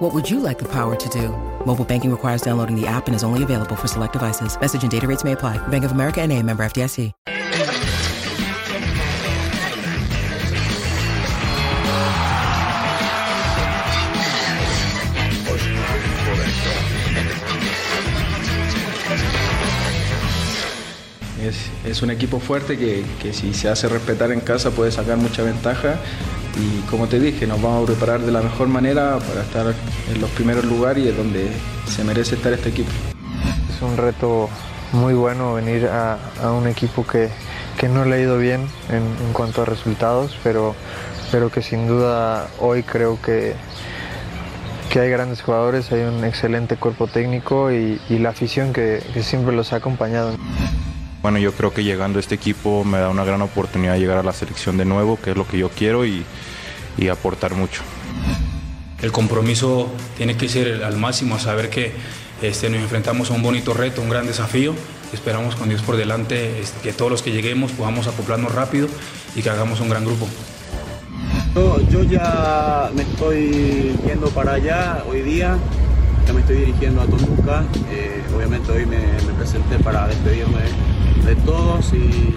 What would you like the power to do? Mobile banking requires downloading the app and is only available for select devices. Message and data rates may apply. Bank of America and a member FDIC. Es, es un equipo fuerte que, que si se hace respetar en casa puede sacar mucha ventaja y como te dije, nos vamos a preparar de la mejor manera para estar en los primeros lugares y es donde se merece estar este equipo. Es un reto muy bueno venir a, un equipo que, que, no le ha ido bien en, cuanto a resultados, pero, pero que sin duda hoy creo que, que hay grandes jugadores, hay un excelente cuerpo técnico y, la afición que siempre los ha acompañado. Bueno, yo creo que llegando a este equipo me da una gran oportunidad de llegar a la selección de nuevo, que es lo que yo quiero y, y aportar mucho. El compromiso tiene que ser al máximo, a saber que este, nos enfrentamos a un bonito reto, un gran desafío. Esperamos con Dios por delante este, que todos los que lleguemos podamos acoplarnos rápido y que hagamos un gran grupo. Yo, yo ya me estoy yendo para allá hoy día, ya me estoy dirigiendo a Toluca. Eh, obviamente hoy me, me, presenté para despedirme de todos y,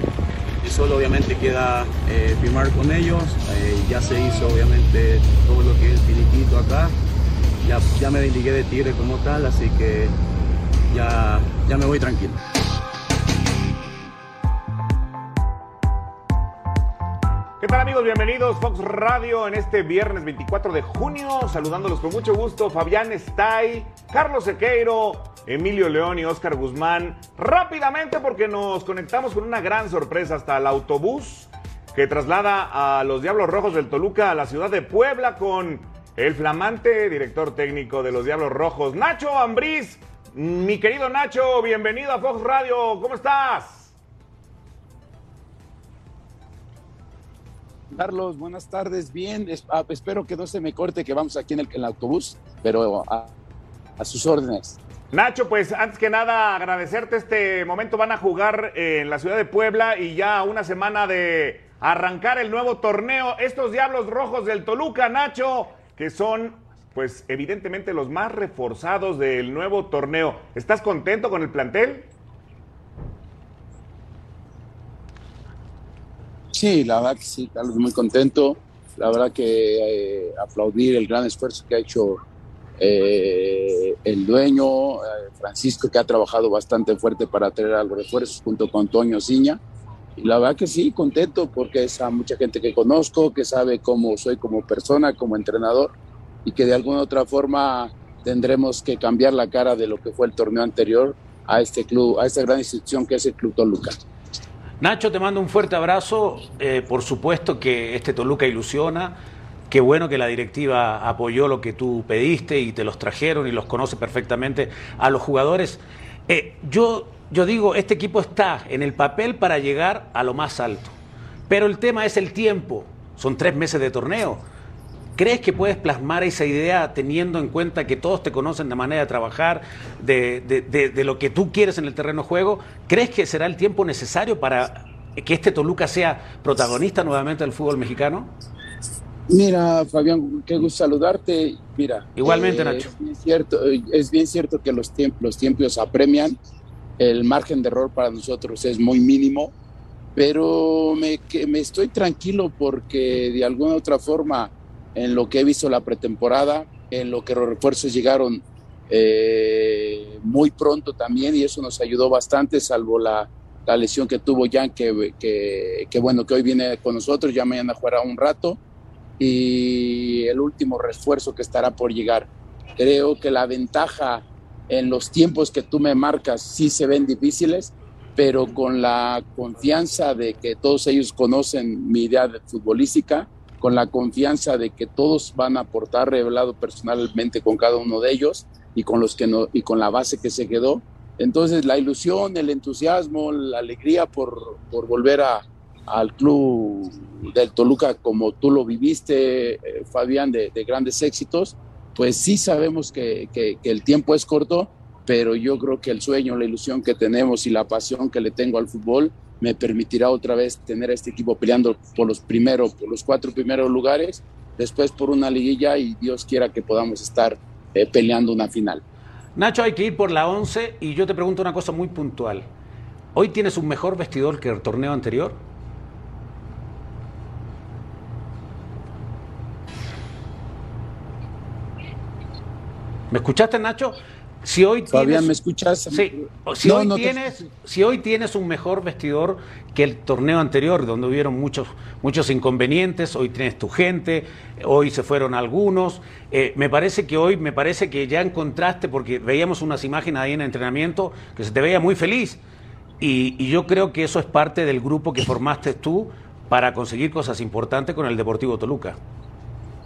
solo obviamente queda eh, firmar con ellos. Eh, ya se hizo obviamente todo lo que es el finiquito acá. Ya, ya me desligué de Tigre como tal, así que ya, ya me voy tranquilo. ¿Qué tal amigos? Bienvenidos Fox Radio en este viernes 24 de junio. Saludándolos con mucho gusto. Fabián Stay, Carlos Sequeiro, Emilio León y Oscar Guzmán. Rápidamente porque nos conectamos con una gran sorpresa hasta el autobús que traslada a los Diablos Rojos del Toluca a la ciudad de Puebla con el flamante director técnico de los Diablos Rojos, Nacho Ambriz. Mi querido Nacho, bienvenido a Fox Radio. ¿Cómo estás? Carlos, buenas tardes. Bien, es, a, espero que no se me corte, que vamos aquí en el, autobús, pero a, sus órdenes. Nacho, pues antes que nada agradecerte este momento. Van a jugar en la ciudad de Puebla y ya una semana de arrancar el nuevo torneo. Estos Diablos Rojos del Toluca, Nacho, que son pues evidentemente los más reforzados del nuevo torneo. ¿Estás contento con el plantel? Sí, la verdad que sí, Carlos, muy contento. La verdad que eh, aplaudir el gran esfuerzo que ha hecho eh, el dueño, eh, Francisco, que ha trabajado bastante fuerte para traer algo de refuerzos junto con Toño Ciña. Y la verdad que sí, contento porque es a mucha gente que conozco, que sabe cómo soy como persona, como entrenador, y que de alguna otra forma tendremos que cambiar la cara de lo que fue el torneo anterior a este club, a esta gran institución que es el Club Toluca. Nacho, te mando un fuerte abrazo. Eh, por supuesto que este Toluca ilusiona. Qué bueno que la directiva apoyó lo que tú pediste y te los trajeron y los conoce perfectamente a los jugadores. Eh, yo, yo digo, este equipo está en el papel para llegar a lo más alto. Pero el tema es el tiempo. Son tres meses de torneo. ¿Crees que puedes plasmar esa idea teniendo en cuenta que todos te conocen de manera de trabajar, de, de, de, de, lo que tú quieres en el terreno de juego? ¿Crees que será el tiempo necesario para que este Toluca sea protagonista nuevamente del fútbol mexicano? Mira, Fabián, qué gusto saludarte. Mira, igualmente, eh, Nacho. Es bien, cierto, es bien cierto que los, tiempos, los tiempos apremian. El margen de error para nosotros es muy mínimo, pero me, que, me estoy tranquilo porque de alguna otra forma en lo que he visto la pretemporada, en lo que los refuerzos llegaron eh, muy pronto también y eso nos ayudó bastante, salvo la, la lesión que tuvo Jan, que, que, que, bueno, que hoy viene con nosotros, ya mañana jugará un rato, y el último refuerzo que estará por llegar. Creo que la ventaja en los tiempos que tú me marcas sí se ven difíciles, pero con la confianza de que todos ellos conocen mi idea de futbolística, con la confianza de que todos van a aportar revelado personalmente con cada uno de ellos y con los que no y con la base que se quedó Entonces la ilusión, el entusiasmo, la alegría por, por volver a, al club del Toluca como tú lo viviste, eh, Fabián, de, grandes éxitos, pues sí sabemos que, que, el tiempo es corto, pero yo creo que el sueño, la ilusión que tenemos y la pasión que le tengo al fútbol me permitirá otra vez tener a este equipo peleando por los primeros, por los cuatro primeros lugares, después por una liguilla y Dios quiera que podamos estar eh, peleando una final. Nacho, hay que ir por la 11 y yo te pregunto una cosa muy puntual. ¿Hoy tienes un mejor vestidor que el torneo anterior? ¿Me escuchaste, Nacho? Si hoy tienes, ¿me escuchas? Sí, si, hoy tienes, si hoy tienes un mejor vestidor que el torneo anterior, donde hubieron muchos, muchos inconvenientes, hoy tienes tu gente, hoy se fueron algunos. Eh, me parece que hoy, me parece que ya encontraste, porque veíamos unas imágenes ahí en el entrenamiento, que se te veía muy feliz. Y, y yo creo que eso es parte del grupo que formaste tú para conseguir cosas importantes con el Deportivo Toluca.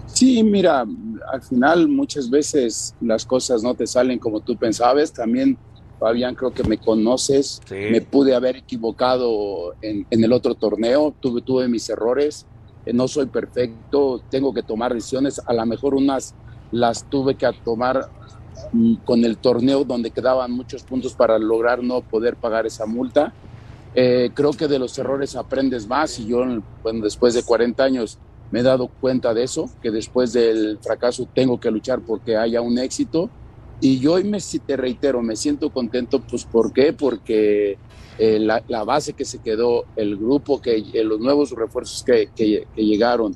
Sí, mira, al final muchas veces las cosas no te salen como tú pensabas. También, Fabián, creo que me conoces. Me pude haber equivocado en, el otro torneo. Tuve, tuve mis errores. Eh, no soy perfecto. Tengo que tomar decisiones. A lo mejor unas las tuve que tomar mm, con el torneo donde quedaban muchos puntos para lograr no poder pagar esa multa. Eh, creo que de los errores aprendes más y yo, bueno, después de 40 años me he dado cuenta de eso, que después del fracaso tengo que luchar porque haya un éxito. Y yo hoy me, te reitero, me siento contento, pues ¿por qué? Porque eh, la, base que se quedó, el grupo, que eh, los nuevos refuerzos que, que, llegaron,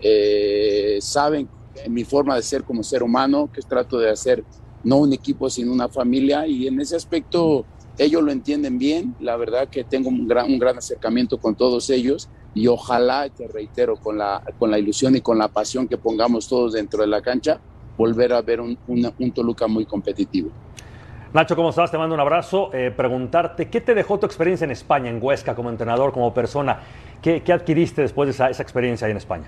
eh, saben mi forma de ser como ser humano, que trato de hacer no un equipo, sino una familia, y en ese aspecto ellos lo entienden bien, la verdad que tengo un gran, un gran acercamiento con todos ellos y ojalá, te reitero, con la, con la ilusión y con la pasión que pongamos todos dentro de la cancha, volver a ver un, un, Toluca muy competitivo. Nacho, ¿cómo estás? Te mando un abrazo. Eh, preguntarte, ¿qué te dejó tu experiencia en España, en Huesca, como entrenador, como persona? ¿Qué, qué adquiriste después de esa, esa, experiencia ahí en España?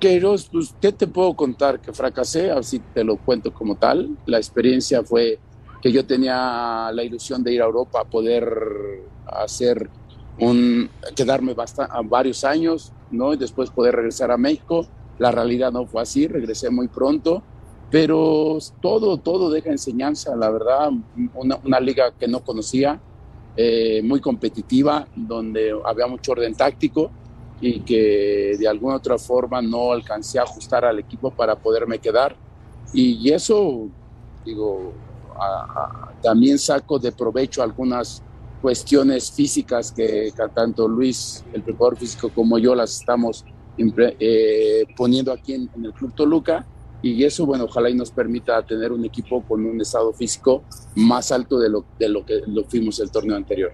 Queiroz, pues, ¿qué te puedo contar? Que fracasé, así te lo cuento como tal. La experiencia fue que yo tenía la ilusión de ir a Europa a poder hacer un, quedarme varios años, ¿no? Y después poder regresar a México. La realidad no fue así, regresé muy pronto, pero todo, todo deja enseñanza, la verdad, una, liga que no conocía, eh, muy competitiva, donde había mucho orden táctico y que de alguna otra forma no alcancé a ajustar al equipo para poderme quedar. Y, eso, digo, también saco de provecho algunas cuestiones físicas que, tanto Luis, el preparador físico, como yo las estamos eh, poniendo aquí en, el Club Toluca. Y eso, bueno, ojalá y nos permita tener un equipo con un estado físico más alto de lo, de lo que lo fuimos el torneo anterior.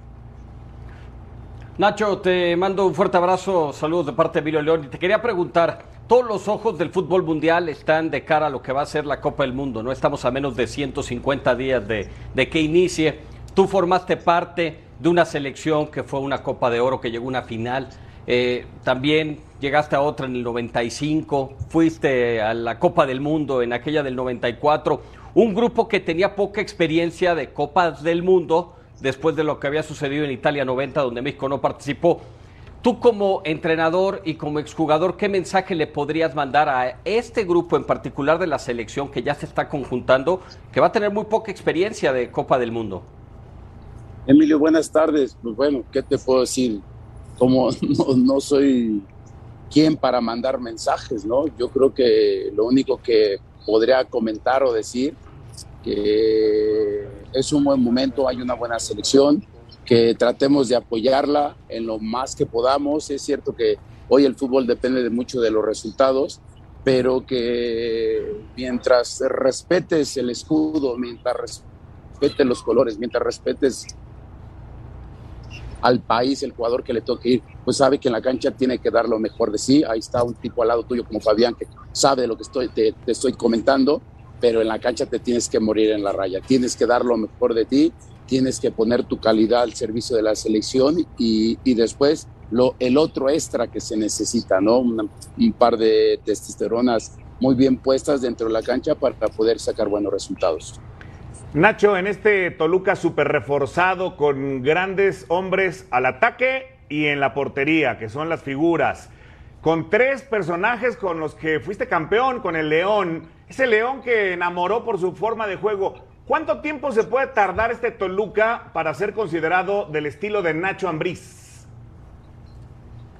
Nacho, te mando un fuerte abrazo, saludos de parte de Emilio León. Y te quería preguntar, todos los ojos del fútbol mundial están de cara a lo que va a ser la Copa del Mundo, ¿no? Estamos a menos de 150 días de, de que inicie. Tú formaste parte de una selección que fue una Copa de Oro, que llegó a una final. Eh, también llegaste a otra en el 95, fuiste a la Copa del Mundo en aquella del 94. Un grupo que tenía poca experiencia de Copas del Mundo después de lo que había sucedido en Italia 90, donde México no participó. Tú como entrenador y como exjugador, ¿qué mensaje le podrías mandar a este grupo en particular de la selección que ya se está conjuntando, que va a tener muy poca experiencia de Copa del Mundo? Emilio, buenas tardes. Pues bueno, ¿qué te puedo decir? Como no, soy quien para mandar mensajes, ¿no? Yo creo que lo único que podría comentar o decir que es un buen momento, hay una buena selección, que tratemos de apoyarla en lo más que podamos. Es cierto que hoy el fútbol depende de mucho de los resultados, pero que mientras respetes el escudo, mientras respetes los colores, mientras respetes al país, el jugador que le toque ir, pues sabe que en la cancha tiene que dar lo mejor de sí. Ahí está un tipo al lado tuyo como Fabián que sabe lo que estoy, te, estoy comentando, pero en la cancha te tienes que morir en la raya, tienes que dar lo mejor de ti, tienes que poner tu calidad al servicio de la selección y, y después lo, el otro extra que se necesita, ¿no? un par de testosteronas muy bien puestas dentro de la cancha para poder sacar buenos resultados. Nacho, en este Toluca súper reforzado con grandes hombres al ataque y en la portería, que son las figuras, con tres personajes con los que fuiste campeón, con el León, ese León que enamoró por su forma de juego. ¿Cuánto tiempo se puede tardar este Toluca para ser considerado del estilo de Nacho Ambriz?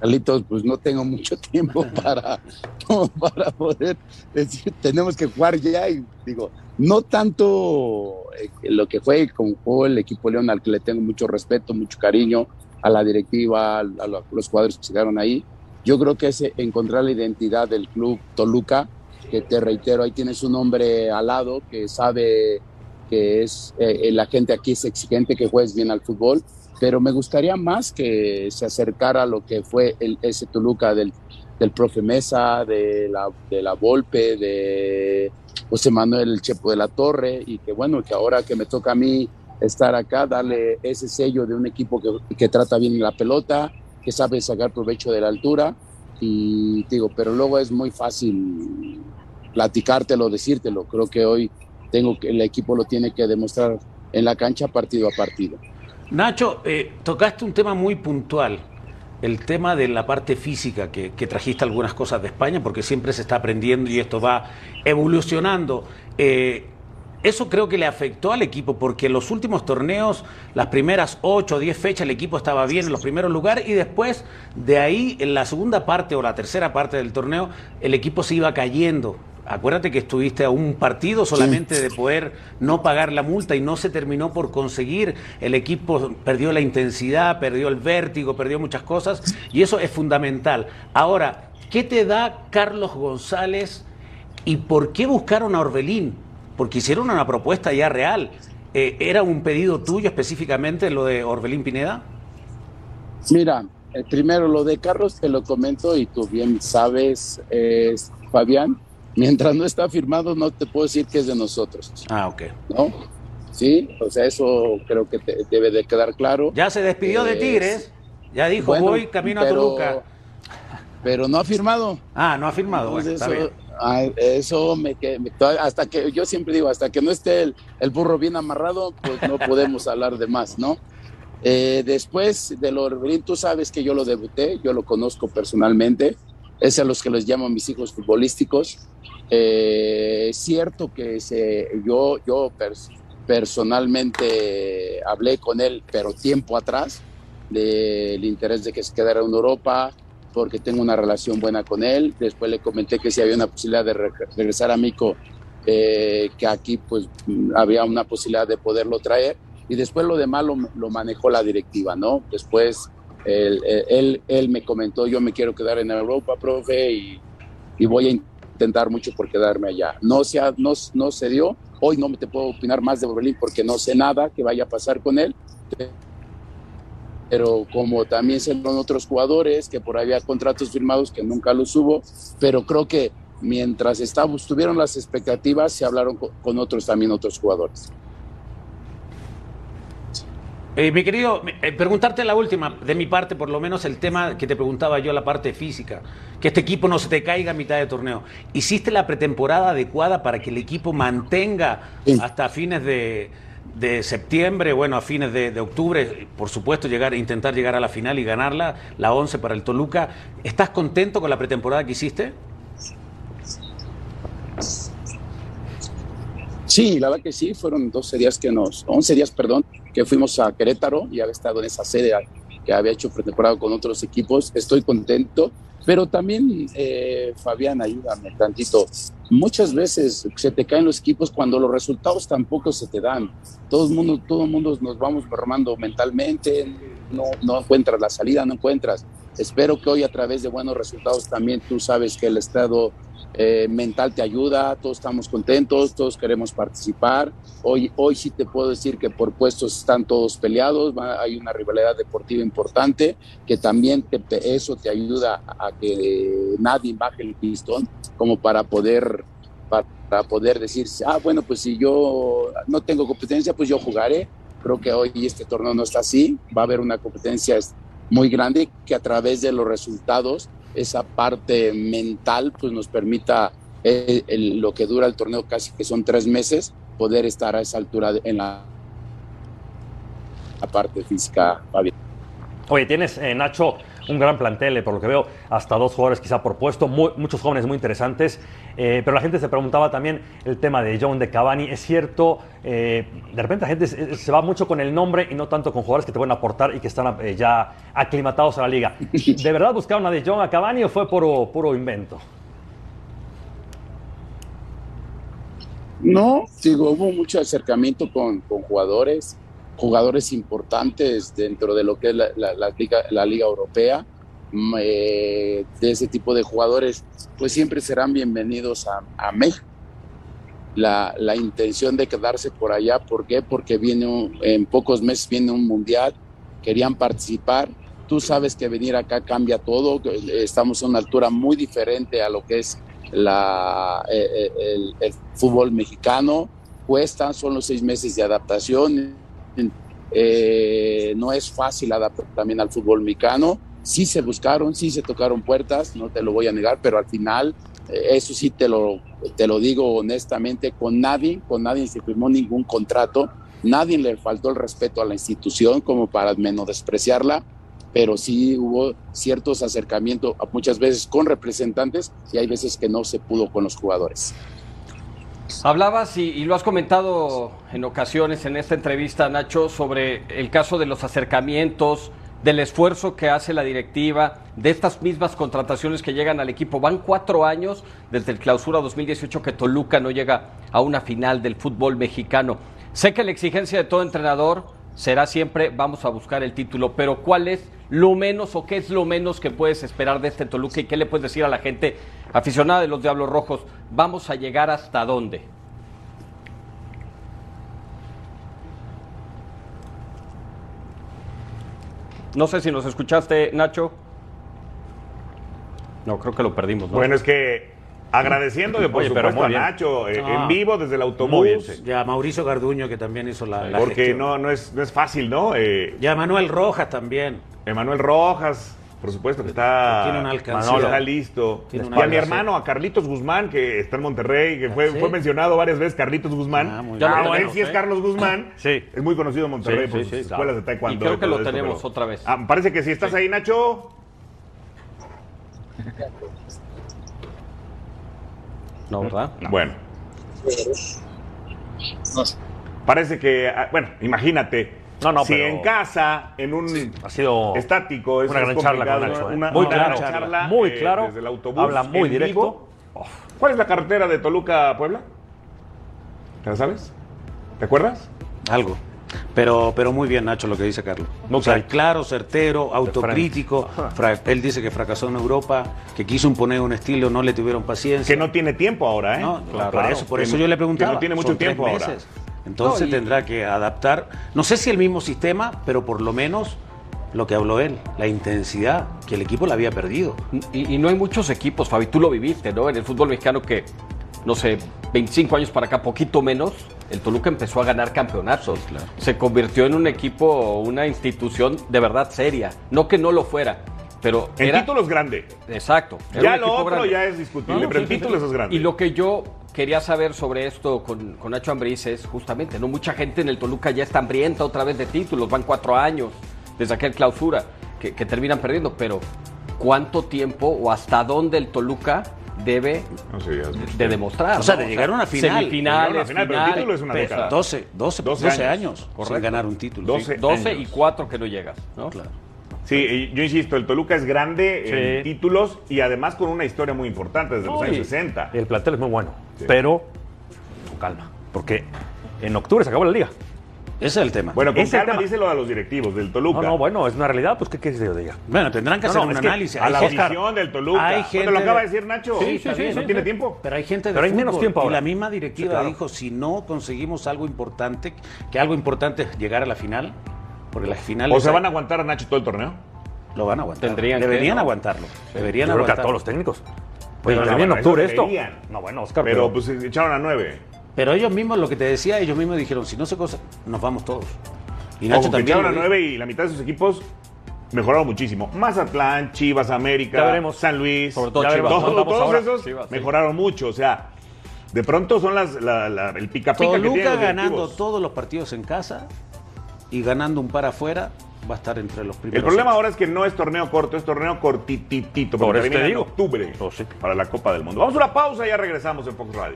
Carlitos, pues no tengo mucho tiempo para, para poder decir, tenemos que jugar ya y digo, no tanto lo que fue con el equipo León, al que le tengo mucho respeto, mucho cariño, a la directiva, a, los cuadros que llegaron ahí. Yo creo que es encontrar la identidad del club Toluca, que te reitero, ahí tienes un hombre al lado que sabe que es eh, la gente aquí es exigente, que juegues bien al fútbol, pero me gustaría más que se acercara a lo que fue el, ese Toluca del, del profe Mesa, de la, de la Volpe, de José Manuel Chepo de la Torre y que bueno, que ahora que me toca a mí estar acá, darle ese sello de un equipo que, que trata bien la pelota, que sabe sacar provecho de la altura y digo, pero luego es muy fácil platicártelo, decírtelo. Creo que hoy tengo que el equipo lo tiene que demostrar en la cancha partido a partido. Nacho, eh, tocaste un tema muy puntual el tema de la parte física, que, trajiste algunas cosas de España, porque siempre se está aprendiendo y esto va evolucionando. Eh, eso creo que le afectó al equipo, porque en los últimos torneos, las primeras 8 o 10 fechas, el equipo estaba bien en los primeros lugares y después de ahí, en la segunda parte o la tercera parte del torneo, el equipo se iba cayendo acuérdate que estuviste a un partido solamente de poder no pagar la multa y no se terminó por conseguir. El equipo perdió la intensidad, perdió el vértigo, perdió muchas cosas y eso es fundamental. Ahora, ¿qué te da Carlos González y por qué buscaron a Orbelín? Porque hicieron una propuesta ya real. Eh, ¿Era un pedido tuyo específicamente lo de Orbelín Pineda? Mira, eh, primero lo de Carlos te lo comento y tú bien sabes, Fabián, mientras no está firmado, no te puedo decir que es de nosotros. Ah, ok. ¿No? Sí, o sea, eso creo que debe de quedar claro. Ya se despidió de Tigres, ya dijo, voy camino a Toluca. Pero no ha firmado. Ah, no ha firmado, bueno, eso, eso me, hasta que, yo siempre digo, hasta que no esté el, el burro bien amarrado, pues no podemos hablar de más, ¿no? Eh, después de lo tú sabes que yo lo debuté, yo lo conozco personalmente, es a los que les llamo mis hijos futbolísticos. Eh, es cierto que yo, yo personalmente hablé con él, pero tiempo atrás, del interés de que se quedara en Europa, porque tengo una relación buena con él. Después le comenté que si había una posibilidad de regresar a Mico, eh, que aquí pues había una posibilidad de poderlo traer. Y después lo demás lo, lo manejó la directiva, ¿no? Después él, él, él, me comentó, yo me quiero quedar en Europa, profe, y, voy a intentar mucho por quedarme allá. No se, no, no se dio, hoy no me te puedo opinar más de Berlín porque no sé nada que vaya a pasar con él, pero como también se son otros jugadores que por ahí había contratos firmados que nunca los hubo, pero creo que mientras estábamos, tuvieron las expectativas, se hablaron con otros también otros jugadores. Eh, mi querido, eh, preguntarte la última, de mi parte, por lo menos el tema que te preguntaba yo, la parte física, que este equipo no se te caiga a mitad de torneo. ¿Hiciste la pretemporada adecuada para que el equipo mantenga hasta fines de, septiembre, bueno, a fines de, octubre, por supuesto, llegar, intentar llegar a la final y ganarla, la 11 para el Toluca? ¿Estás contento con la pretemporada que hiciste? Sí, la verdad que sí, fueron 12 días que nos, 11 días, perdón, que fuimos a Querétaro y había estado en esa sede que había hecho pretemporada con otros equipos. Estoy contento, pero también, eh, Fabián, ayúdame tantito. Muchas veces se te caen los equipos cuando los resultados tampoco se te dan. Todo el mundo, todo el nos vamos formando mentalmente, no, no encuentras la salida, no encuentras. Espero que hoy a través de buenos resultados también tú sabes que el estado eh, mental te ayuda, todos estamos contentos, todos queremos participar. Hoy, hoy sí te puedo decir que por puestos están todos peleados, hay una rivalidad deportiva importante que también te, eso te ayuda a que nadie baje el pistón como para poder para poder decir, ah, bueno, pues si yo no tengo competencia, pues yo jugaré. Creo que hoy este torneo no está así, va a haber una competencia muy grande que a través de los resultados esa parte mental pues nos permita eh, lo que dura el torneo casi que son tres meses, poder estar a esa altura en la, la parte física. Oye, tienes, eh, Nacho, un gran plantel, eh, por lo que veo, hasta dos jugadores quizá por puesto, muy- muchos jóvenes muy interesantes, eh, pero la gente se preguntaba también el tema de John de Cavani, es cierto, eh, de repente la gente se, se va mucho con el nombre y no tanto con jugadores que te pueden aportar y que están eh, ya aclimatados a la liga. ¿De verdad buscaron a de John a Cavani o fue puro, puro invento? No, digo, hubo mucho acercamiento con, con jugadores, jugadores importantes dentro de lo que es la, la- la liga, la liga europea. Mm, eh, de ese tipo de jugadores, pues siempre serán bienvenidos a, a México. La, la intención de quedarse por allá, ¿por qué? Porque viene un- en pocos meses viene un mundial, querían participar. Tú sabes que venir acá cambia todo, eh, estamos a una altura muy diferente a lo que es la, eh, eh, el, el fútbol mexicano. Cuestan, son los seis meses de adaptación. Eh, no es fácil adaptar también al fútbol mexicano. Sí se buscaron, sí se tocaron puertas, no te lo voy a negar, pero al final, eh, eso sí te lo, te lo digo honestamente, con nadie, con nadie se firmó ningún contrato, nadie le faltó el respeto a la institución como para menospreciarla, pero sí hubo ciertos acercamientos muchas veces con representantes y hay veces que no se pudo con los jugadores. Hablabas y, y lo has comentado en ocasiones en esta entrevista, Nacho, sobre el caso de los acercamientos, del esfuerzo que hace la directiva, de estas mismas contrataciones que llegan al equipo. Van cuatro años desde el clausura 2018 que Toluca no llega a una final del fútbol mexicano. Sé que la exigencia de todo entrenador será siempre vamos a buscar el título, pero ¿cuál es lo menos o qué es lo menos que puedes esperar de este Toluca y qué le puedes decir a la gente aficionada de los Diablos Rojos? ¿Vamos a llegar hasta dónde? No sé si nos escuchaste, Nacho. No, creo que lo perdimos. ¿no? Bueno, es que agradeciéndole por Oye, supuesto a. Nacho eh, Ah. en vivo desde el autobús. bien, sí. Y a Mauricio Garduño, que también hizo la, la porque gestión. no, no, es, no es fácil, ¿no? Eh, Y a Manuel Rojas también. Emanuel Rojas, por supuesto que está, Tiene una alcancía. está listo. Tiene y a mi hermano, a Carlitos Guzmán, que está en Monterrey, que fue, ¿sí? fue mencionado varias veces, Carlitos Guzmán. Ah, muy Ya bien. Ah, bueno, él sí es sí. Carlos Guzmán. Sí. Es muy conocido en Monterrey Sí, por sí, sus sí, escuelas claro. de taekwondo. Y creo que lo esto, tenemos pero- otra vez. Ah, parece que si estás ahí, Nacho. No, ¿verdad? Bueno. Parece que, ah, bueno, imagínate. No, no, si pero- en casa, en un Ha sido estático, es una gran charla con complicado, Nacho. ¿eh? una- muy una claro, gran charla, muy eh, claro. desde el autobús, habla muy directo. vivo. ¿Cuál es la carretera de Toluca a Puebla? ¿Te la sabes? ¿Te acuerdas? Algo. Pero, pero muy bien, Nacho, lo que dice Carlos. O sea, claro, certero, autocrítico. Él dice que fracasó en Europa, que quiso imponer un estilo, no le tuvieron paciencia. Que no tiene tiempo ahora, ¿eh? No, Claro. por eso, por Que eso yo le que preguntaba. no tiene mucho Son tiempo ahora. meses. Entonces No, y- tendrá que adaptar, no sé si el mismo sistema, pero por lo menos lo que habló él, la intensidad, que el equipo la había perdido. Y, y no hay muchos equipos, Fabi, tú lo viviste, ¿no? En el fútbol mexicano que, no sé, 25 años para acá, poquito menos, el Toluca empezó a ganar campeonatos. Se convirtió en un equipo, una institución de verdad seria. No que no lo fuera, pero En era... títulos grande. Exacto. Ya lo otro grande. ya es discutible, No, pero sí, títulos sí. es grande. Y lo que yo quería saber sobre esto con, con Nacho Ambriz es justamente, ¿no? Mucha gente en el Toluca ya está hambrienta otra vez de títulos, van cuatro años desde aquel clausura que, que terminan perdiendo, pero ¿cuánto tiempo o hasta dónde el Toluca debe de demostrar? O sea, ¿no? de llegar a una final. Semifinales, una final, pero el título es una década. 12, 12, 12 12 años. años, sin ganar un título. 12 12 y años. 4 que no llegas, ¿no? Claro. Sí, yo insisto, el Toluca es grande en Sí. títulos y además con una historia muy importante desde los años 60. El plantel es muy bueno, Sí. pero con calma, porque en octubre se acabó la liga. Ese es el tema. Bueno, con Ese calma tema. díselo a los directivos del Toluca. No, no, bueno, es una realidad, pues ¿qué quieres que yo diga? Bueno, tendrán que No, hacer no, un es que análisis. A Hay la gente- afición del Toluca. hay Bueno, gente lo acaba de- de decir Nacho. Sí, sí, sí, no sí, tiene tiempo. Pero hay gente de Pero hay menos tiempo Y ahora. la misma directiva Sí, claro. dijo, si no conseguimos algo importante, que algo importante es llegar a la final, porque las finales ¿O se van a aguantar a Nacho todo el torneo? lo van a aguantar. Tendrían que, Deberían ¿no? aguantarlo. Deberían Yo creo que a aguantar. todos los técnicos. Oye, no, termina en bueno, eso octubre esto. deberían. No, bueno, Oscar, Pero pues se echaron a nueve. Pero ellos mismos, lo que te decía, ellos mismos dijeron, si no se cosa, nos vamos todos. Y Nacho Ojo, también. echaron lo a dijo. nueve y la mitad de sus equipos mejoraron muchísimo. Mazatlán, Chivas, América, Ya veremos. San Luis. Sobre todo Ya veremos Chivas. Todos, esos Chivas, sí. mejoraron mucho. O sea, De pronto son las, la- la- el pica pica que tienen Toluca los ganando todos los partidos en casa y ganando un par afuera, va a estar entre los primeros. El problema ocho. ahora es que no es torneo corto, es torneo cortititito, Por porque termina en octubre Oh, sí. para la Copa del Mundo. Vamos a una pausa y ya regresamos en Fox Radio.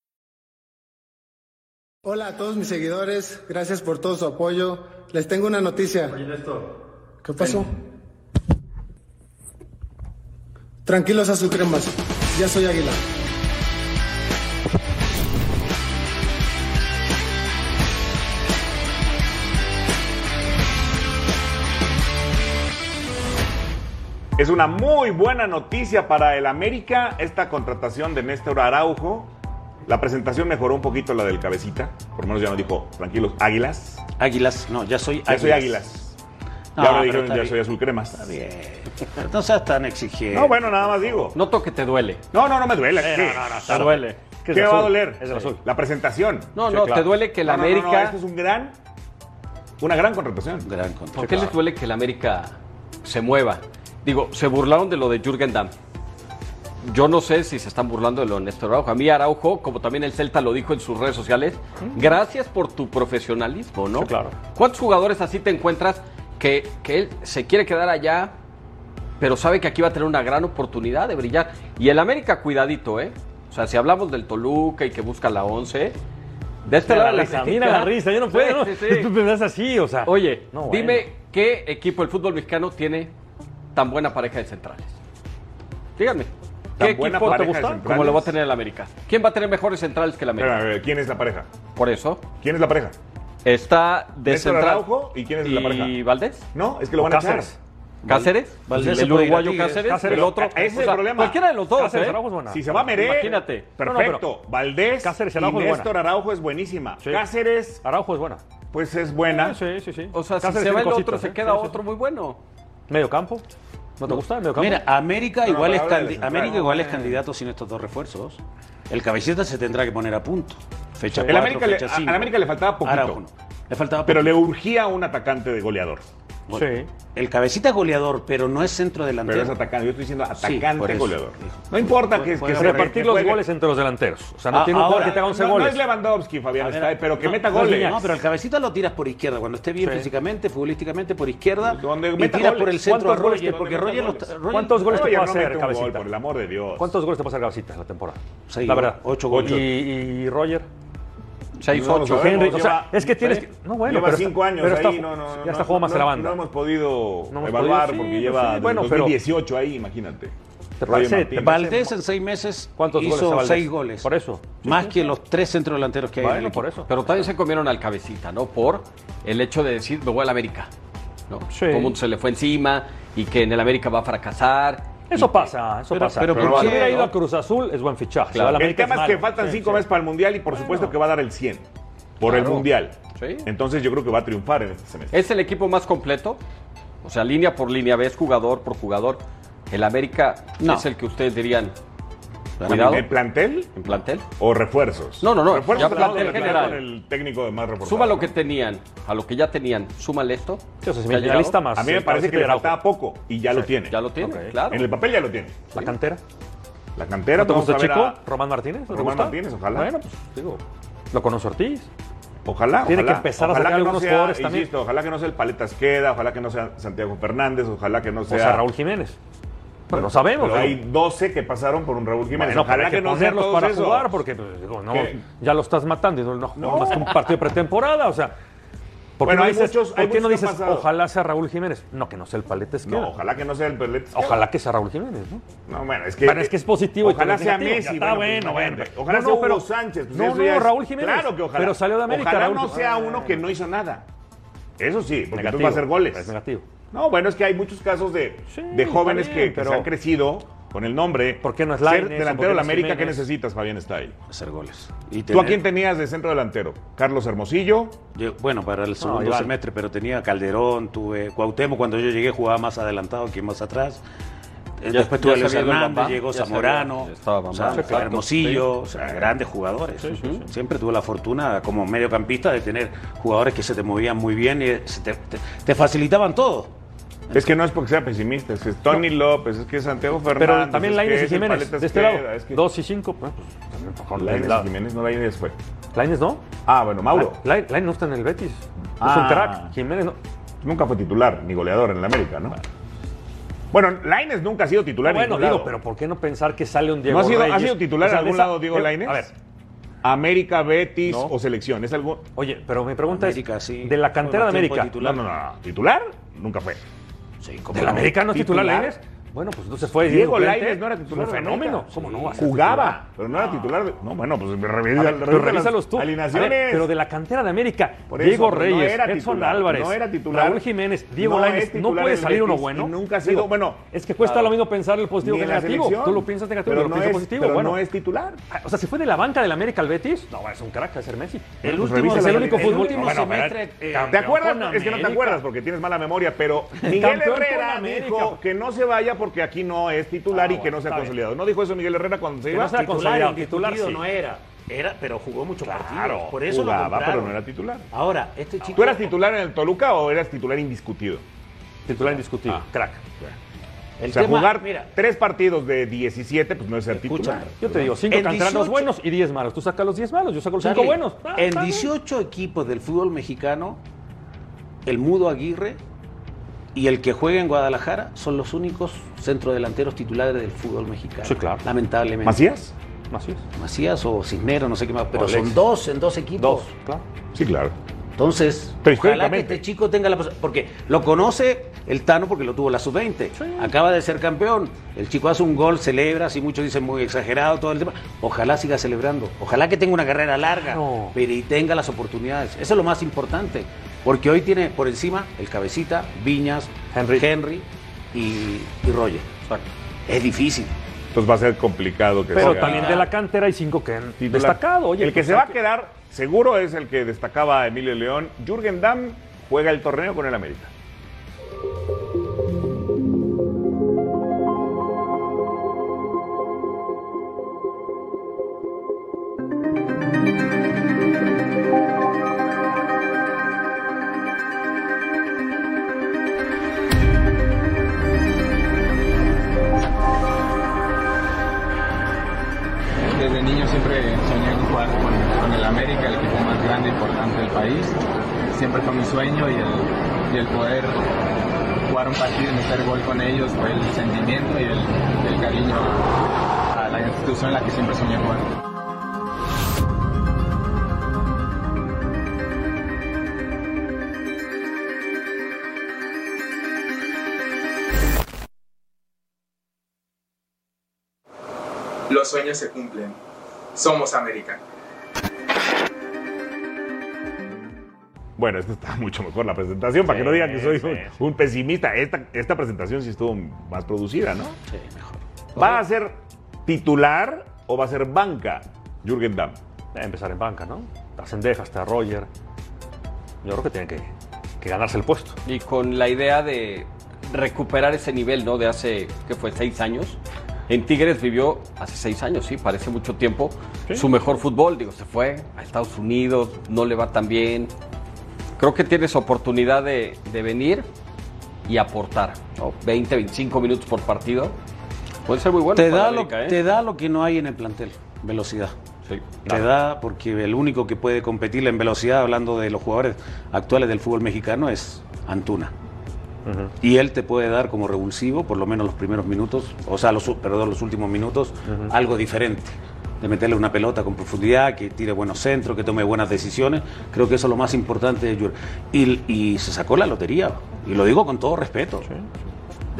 Hola a todos mis seguidores, gracias por todo su apoyo. Les tengo una noticia. ¿Qué pasó? Tranquilos azul cremas, ya soy águila. Es una muy buena noticia para el América esta contratación de Néstor Araujo. La presentación mejoró un poquito la del cabecita. Por lo menos ya no dijo, tranquilos, águilas. Águilas, no, ya soy Ya águilas. soy águilas. No, y ahora dijeron, ya bien. soy azul cremas. Está bien. Pero no seas tan exigente. No, bueno, nada más digo. Noto que te duele. No, no, no me duele. Eh, ¿Qué? no, no, no, Te duele. ¿Qué me va a doler? Es el azul. La presentación. No, Sí, no, claro. te duele que el No, no, no, no, América. esto es un gran, una gran contratación. Gran ¿Por control. qué les duele que el América se mueva? Digo, se burlaron de lo de Jürgen Damm. Yo no sé si se están burlando de lo de Néstor Araujo. A mí Araujo, como también el Celta lo dijo en sus redes sociales, gracias por tu profesionalismo, ¿no? Sí, claro. ¿Cuántos jugadores así te encuentras que, que él se quiere quedar allá, pero sabe que aquí va a tener una gran oportunidad de brillar? Y el América, cuidadito, ¿eh? O sea, si hablamos del Toluca y que busca la 11, de este Mira lado la risa, mira la risa, yo no puedo. Sí, ¿no? sí. Tú me ves así, o sea. Oye, no, bueno. dime qué equipo del fútbol mexicano tiene tan buena pareja de centrales. Díganme. ¿Tan ¿Qué equipo te gusta? Como lo va a tener el América. ¿Quién va a tener mejores centrales que el América? a ver, ¿quién es la pareja? Por eso ¿Quién es la pareja? está de ¿Néstor central. Araujo? ¿Y quién es la pareja? ¿Y Valdés? No, es que lo van a echar. Cáceres. Valdés el uruguayo. Cáceres, Cáceres. el otro. Ese es el o sea, problema. Cualquiera de los dos, Cáceres, ¿eh? Araujo es buena. Si se va a Meré, Imagínate. perfecto. No, no, Valdés Cáceres y Araujo. Néstor Araujo es buenísima. Sí. Cáceres, Araujo es buena. pues es buena. Sí, sí, sí. O sea, si se va el otro, se ¿eh? queda Sí, sí, otro muy bueno. Medio campo. ¿No te gusta el medio campo? Mira, América No, igual, es, candi- América igual es candidato sin estos dos refuerzos. El cabecita se tendrá que poner a punto. Fecha El 4, América le- fecha a- 5. al América le faltaba poquito. Araujo. Le faltaba Pero le urgía un atacante de goleador. Sí. El cabecita es goleador, pero no es centro delantero. Pero es atacante. Yo estoy diciendo atacante goleador. No importa que, se Repartir los goles entre los delanteros. O sea, no Ah, tiene un jugador que te haga 11 no, no goles. es Lewandowski, Fabián, A ver, está, pero que no, meta no, goles. No, pero el cabecita lo tiras por izquierda. Cuando esté bien Sí. físicamente, futbolísticamente, por izquierda. Donde y tiras por el centro a ¿Cuántos goles Roger, te- porque Roger, goles? Roger- ¿Cuántos goles te Roger puede no hacer, cabecita? por el amor de Dios. ¿Cuántos goles te puede hacer cabecita la temporada? La verdad. ocho goles. ¿Y, y Roger? 6 No, 8 no, Henry, lleva- o sea, es que tienes que. No, bueno, lleva pero cinco está- años pero está- ahí, no, no, ya no, está jugando más no, de la banda. No hemos podido No hemos evaluar podido, sí, porque pues lleva sí, desde bueno, pero- 2018 ahí, imagínate. Valdés en seis meses ¿Cuántos goles a hizo Valdés? seis goles. Por eso. Más que los tres centros delanteros que hay en el Bueno, equipo. por eso. Pero también se comieron al cabecita, ¿no? Por el hecho de decir, me voy al América. ¿no? Sí. Todo el mundo se le fue encima y que en el América va a fracasar. Eso pasa, eso Pero- pasa. pero Pero, ¿por si qué, hubiera ido a Cruz Azul, es buen fichaje. Claro. El América tema es que faltan Sí, cinco sí. meses para el Mundial y por supuesto que va a dar el 100 por el. Mundial. Sí. Entonces yo creo que va a triunfar en este semestre. ¿Es el equipo más completo? O sea, línea por línea, ves jugador por jugador. El América No. es el que ustedes dirían, cuidado, ¿En plantel en plantel. o refuerzos? No, no, no, Refuerzos ya plantel general. con el técnico de más reforzado. Suma lo ¿no? que tenían, a lo que ya tenían, súmale esto. Sí, o sea, si ¿Te ha me llegado? lista más. A mí me parece que le faltaba poco y ya lo tiene. Ya lo tiene, claro. En el papel ya lo tiene. La cantera. La cantera, ¿No te gusta chico? a- ¿Román Martínez? ¿No Román? Martínez, ojalá. Bueno, pues digo, lo conoce Ortiz. Ojalá. Tiene ojalá. que empezar a Ojalá sacar que no algunos sea, jugadores también. Insisto, ojalá que no sea el Paletas Queda, ojalá que no sea Santiago Fernández, ojalá que no O sea. sea, Raúl Jiménez. Bueno, no sabemos. Pero pero- hay 12 que pasaron por un Raúl Jiménez. Bueno, ojalá pero que, que no ponerlos para jugar porque pues, digo, no, ¿Qué? ya lo estás matando y no, no, No. más que un partido de pretemporada, o sea, ¿por qué Bueno, no dices, muchos- ¿por qué no dices ojalá sea Raúl Jiménez? No, que no sea el Paletes No, ojalá que no sea el Paletas Queda. Ojalá que sea Raúl Jiménez, ¿no? No, bueno, es que. Bueno, es que es positivo y Ojalá es sea negativo. Messi. Está bueno, bueno. imagínate. Ojalá No, sea Hugo pero- Sánchez. pues no, no, es- Raúl Jiménez. Claro que ojalá. Pero salió de América, Ojalá Raúl no sea uno que no hizo nada. Eso sí, porque tú vas a hacer goles. Es negativo. No, bueno, es que hay muchos casos de, de jóvenes bien, que, que pero- se han crecido con el nombre. ¿Por qué no es Ser Lainez o delantero de la América, ¿qué necesitas, Fabián Style? Hacer goles. Y ¿Tú a quién tenías de centro delantero? Carlos Hermosillo. Yo- bueno, para el segundo semestre, pero tenía Calderón, tuve Cuauhtémoc, cuando yo llegué jugaba más adelantado que más atrás. Eh, Ya- Después ya tuve Luis Hernández, llegó Zamorano, o sea, Hermosillo, sí. o sea, grandes jugadores. Siempre tuve la fortuna como mediocampista de tener jugadores que se te movían muy bien y se te, te- te facilitaban todo. Es que no es porque sea pesimista, es que es Tony López, es que es Santiago Fernández. Pero también es que Lainez y Jiménez, de este lado. Esqueda, es que- Dos y cinco, pues, pues, también con Lainez la- y Jiménez, no Lainez fue. Lainez no. Ah, bueno, Mauro. La- Lainez no está en el Betis. Es Ah. un crack. Jiménez no. Nunca fue titular ni goleador en el América, ¿no? Bueno, Lainez nunca ha sido titular Ah, bueno, en ningún digo, lado. pero ¿por qué no pensar que sale un Diego ¿No ha sido, Reyes? ha sido titular O sea, en algún esa- lado Diego eh, Lainez? A ver, América, Betis No. o selección. ¿Es algo? oye, pero mi pregunta América, es, sí. de la cantera de América, titular. No, no, no. ¿Titular? Nunca fue. Sí, ¿cómo ¿del no? América no es titular ¿Titular? Bueno, pues entonces fue Diego Lainez no era titular. Un fenómeno. ¿Cómo no Jugaba, pero no era titular. de- No, bueno, pues revisa, ver, pero revísalos tú. Alineaciones. ver, pero de la cantera de América, Por eso, Diego no Reyes, era Edson titular, Álvarez, no era titular. Raúl Jiménez, Diego No Lainez, ¿no puede salir uno bueno? nunca ha sido- bueno, Es que cuesta claro. lo mismo pensar el positivo que el negativo. Tú lo piensas negativo, Pero yo lo no pienso positivo. pero bueno. no es titular. O sea, si fue de la banca del América al Betis, no, es un crack, es ser Messi. El Pues último- es el único fútbol. semestre, eh, ¿Te acuerdas? Es que no te acuerdas porque tienes mala memoria, pero Miguel Herrera dijo que no se vaya porque aquí no es titular Ah, y que no se ha está bien. consolidado. ¿No dijo eso Miguel Herrera cuando se Que iba? no sea Titular, consolidado, indiscutido titular sí. no era. Era, pero jugó muchos Claro, partidos. Por eso jugaba, pero no era titular. Ahora, este chico... ¿Tú eras titular en el Toluca o eras titular indiscutido? Titular indiscutible, Ah. crack. El o sea, tema- jugar mira, tres partidos de 17, pues no es ser Escucha, titular. Yo te digo, cinco canteranos 18 buenos y 10 malos. Tú sacas los 10 malos, yo saco los 5 Charlie, buenos. Ah, en está bien. 18 equipos del fútbol mexicano, el Mudo Aguirre y el que juega en Guadalajara son los únicos centrodelanteros titulares del fútbol mexicano. Sí, claro. Lamentablemente. ¿Macías? Así es. Macías o Cisnero, no sé qué más, pero son dos en dos equipos. Dos, claro. Sí, claro. Entonces, ojalá que este chico tenga la posibilidad, porque lo conoce el Tano porque lo tuvo la sub-20, acaba de ser campeón, el chico hace un gol, celebra, si muchos dicen muy exagerado todo el tema, ojalá siga celebrando, ojalá que tenga una carrera larga, pero y tenga las oportunidades, eso es lo más importante, porque hoy tiene por encima el cabecita, Viñas, Henry, y, y Roger. Es difícil. Entonces va a ser complicado que Pero sea también de la cantera hay cinco que han titular. destacado. Oye, el que pues se va a quedar seguro es el que destacaba Emilio León. Jürgen Damm juega el torneo con el América. En la que siempre soñé jugar. Los sueños se cumplen. Somos América. Bueno, esto está mucho mejor la presentación, para que no digan que soy un, un pesimista. Esta, esta presentación sí estuvo más producida, ¿no? Sí, mejor. ¿Va a ser titular o va a ser banca Jürgen Damm? Debe empezar en banca, ¿no? Sendeja, está Roger. Yo creo que tiene que, que ganarse el puesto. Y con la idea de recuperar ese nivel, ¿no? De hace, ¿qué fue? Seis años. En Tigres vivió hace seis años, sí, parece mucho tiempo. Su mejor fútbol, digo, se fue a Estados Unidos, no le va tan bien. Creo que tienes oportunidad de, de venir y aportar, ¿no? 20, 25 minutos por partido. Puede ser muy bueno. te, para da lo, América, ¿eh? te da lo que no hay en el plantel, velocidad. Sí, Te da, porque el único que puede competirle en velocidad, hablando de los jugadores actuales del fútbol mexicano, es Antuna. Y él te puede dar como revulsivo, por lo menos los primeros minutos, o sea, los, perdón, los últimos minutos, algo diferente. De meterle una pelota con profundidad, que tire buenos centros, que tome buenas decisiones. Creo que eso es lo más importante de Jürgen. Y, y se sacó la lotería, y lo digo con todo respeto.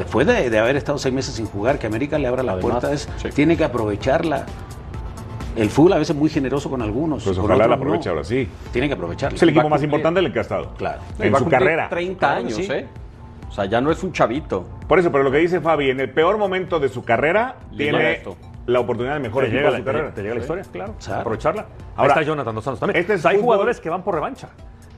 Después de, de haber estado seis meses sin jugar, que América le abra las puertas, sí. tiene que aprovecharla. El fútbol a veces es muy generoso con algunos. Pues con ojalá la aproveche no. ahora sí. Tiene que aprovecharla. Es el equipo más importante en el que ha estado. Claro. En Va a su carrera. 30 Claro que años, sí. ¿eh? O sea, ya no es un chavito. Por eso, pero lo que dice Fabi, en el peor momento de su carrera, Le tiene esto. la oportunidad de mejor Te equipo llega, de la, su carrera. te llega la Sí. historia, claro. Aprovecharla. Ahora, Ahí está Jonathan Dos Santos también. este es O sea, hay fútbol- jugadores que van por revancha.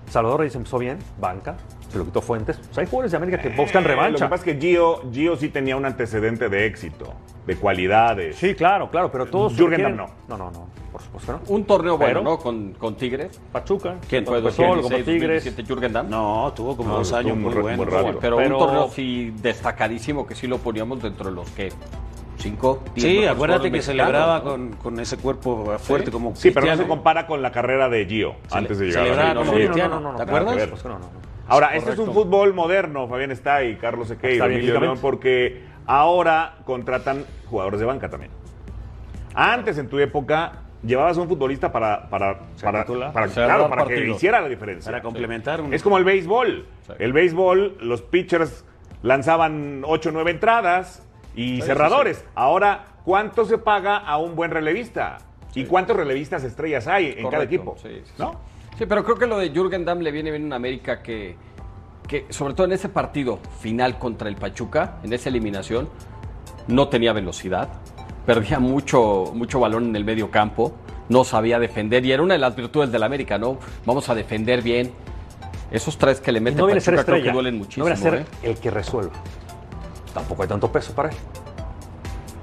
Salvador Reyes empezó bien, banca, se lo quitó Fuentes. O sea, hay jugadores de América que buscan Eh, Lo revancha. que pasa es que Gio, Gio sí tenía un antecedente de éxito, de cualidades. Sí, claro, claro, pero todos. Jürgen quieren- Damm No, no, no, por supuesto que no. Un torneo bueno, ¿no? Con, con Tigres. Pachuca. ¿Quién fue? Empezó como 2016, Tigres. 2017, Jürgen Damm. No, tuvo como No, dos años muy muy, buenos. Pero, Pero- un torneo sí destacadísimo que sí lo poníamos dentro de los que cinco. diez Sí, mejores acuérdate que celebraba con, con ese cuerpo fuerte como Sí, pero no se Cristiano. compara con la carrera de Gio antes de llegar a celebraba como. Cristiano, no, no, no, ¿te no, acuerdas? Pues. Ahora, este es un fútbol moderno, Fabián está y Carlos Sequeiro, Emilio León, porque ahora contratan jugadores de banca también. Antes, en tu época, llevabas a un futbolista para, para, para, para- claro, para que hiciera la diferencia. Para complementar un- Es como el béisbol. El béisbol, los pitchers lanzaban 8 o 9 entradas y cerradores. Ahora, ¿cuánto se paga a un buen relevista? ¿Y cuántos relevistas estrellas hay en cada equipo? sí, sí, ¿No? Sí, pero creo que lo de Jürgen Damm le viene bien a América que, que, sobre todo en ese partido final contra el Pachuca, en esa eliminación, no tenía velocidad, perdía mucho, mucho balón en el medio campo, no sabía defender y era una de las virtudes del América, ¿no? Vamos a defender bien. Esos tres que le Y mete no Pachuca creo que duelen no muchísimo. viene a ser ¿eh? el que resuelva. Tampoco hay tanto peso para él.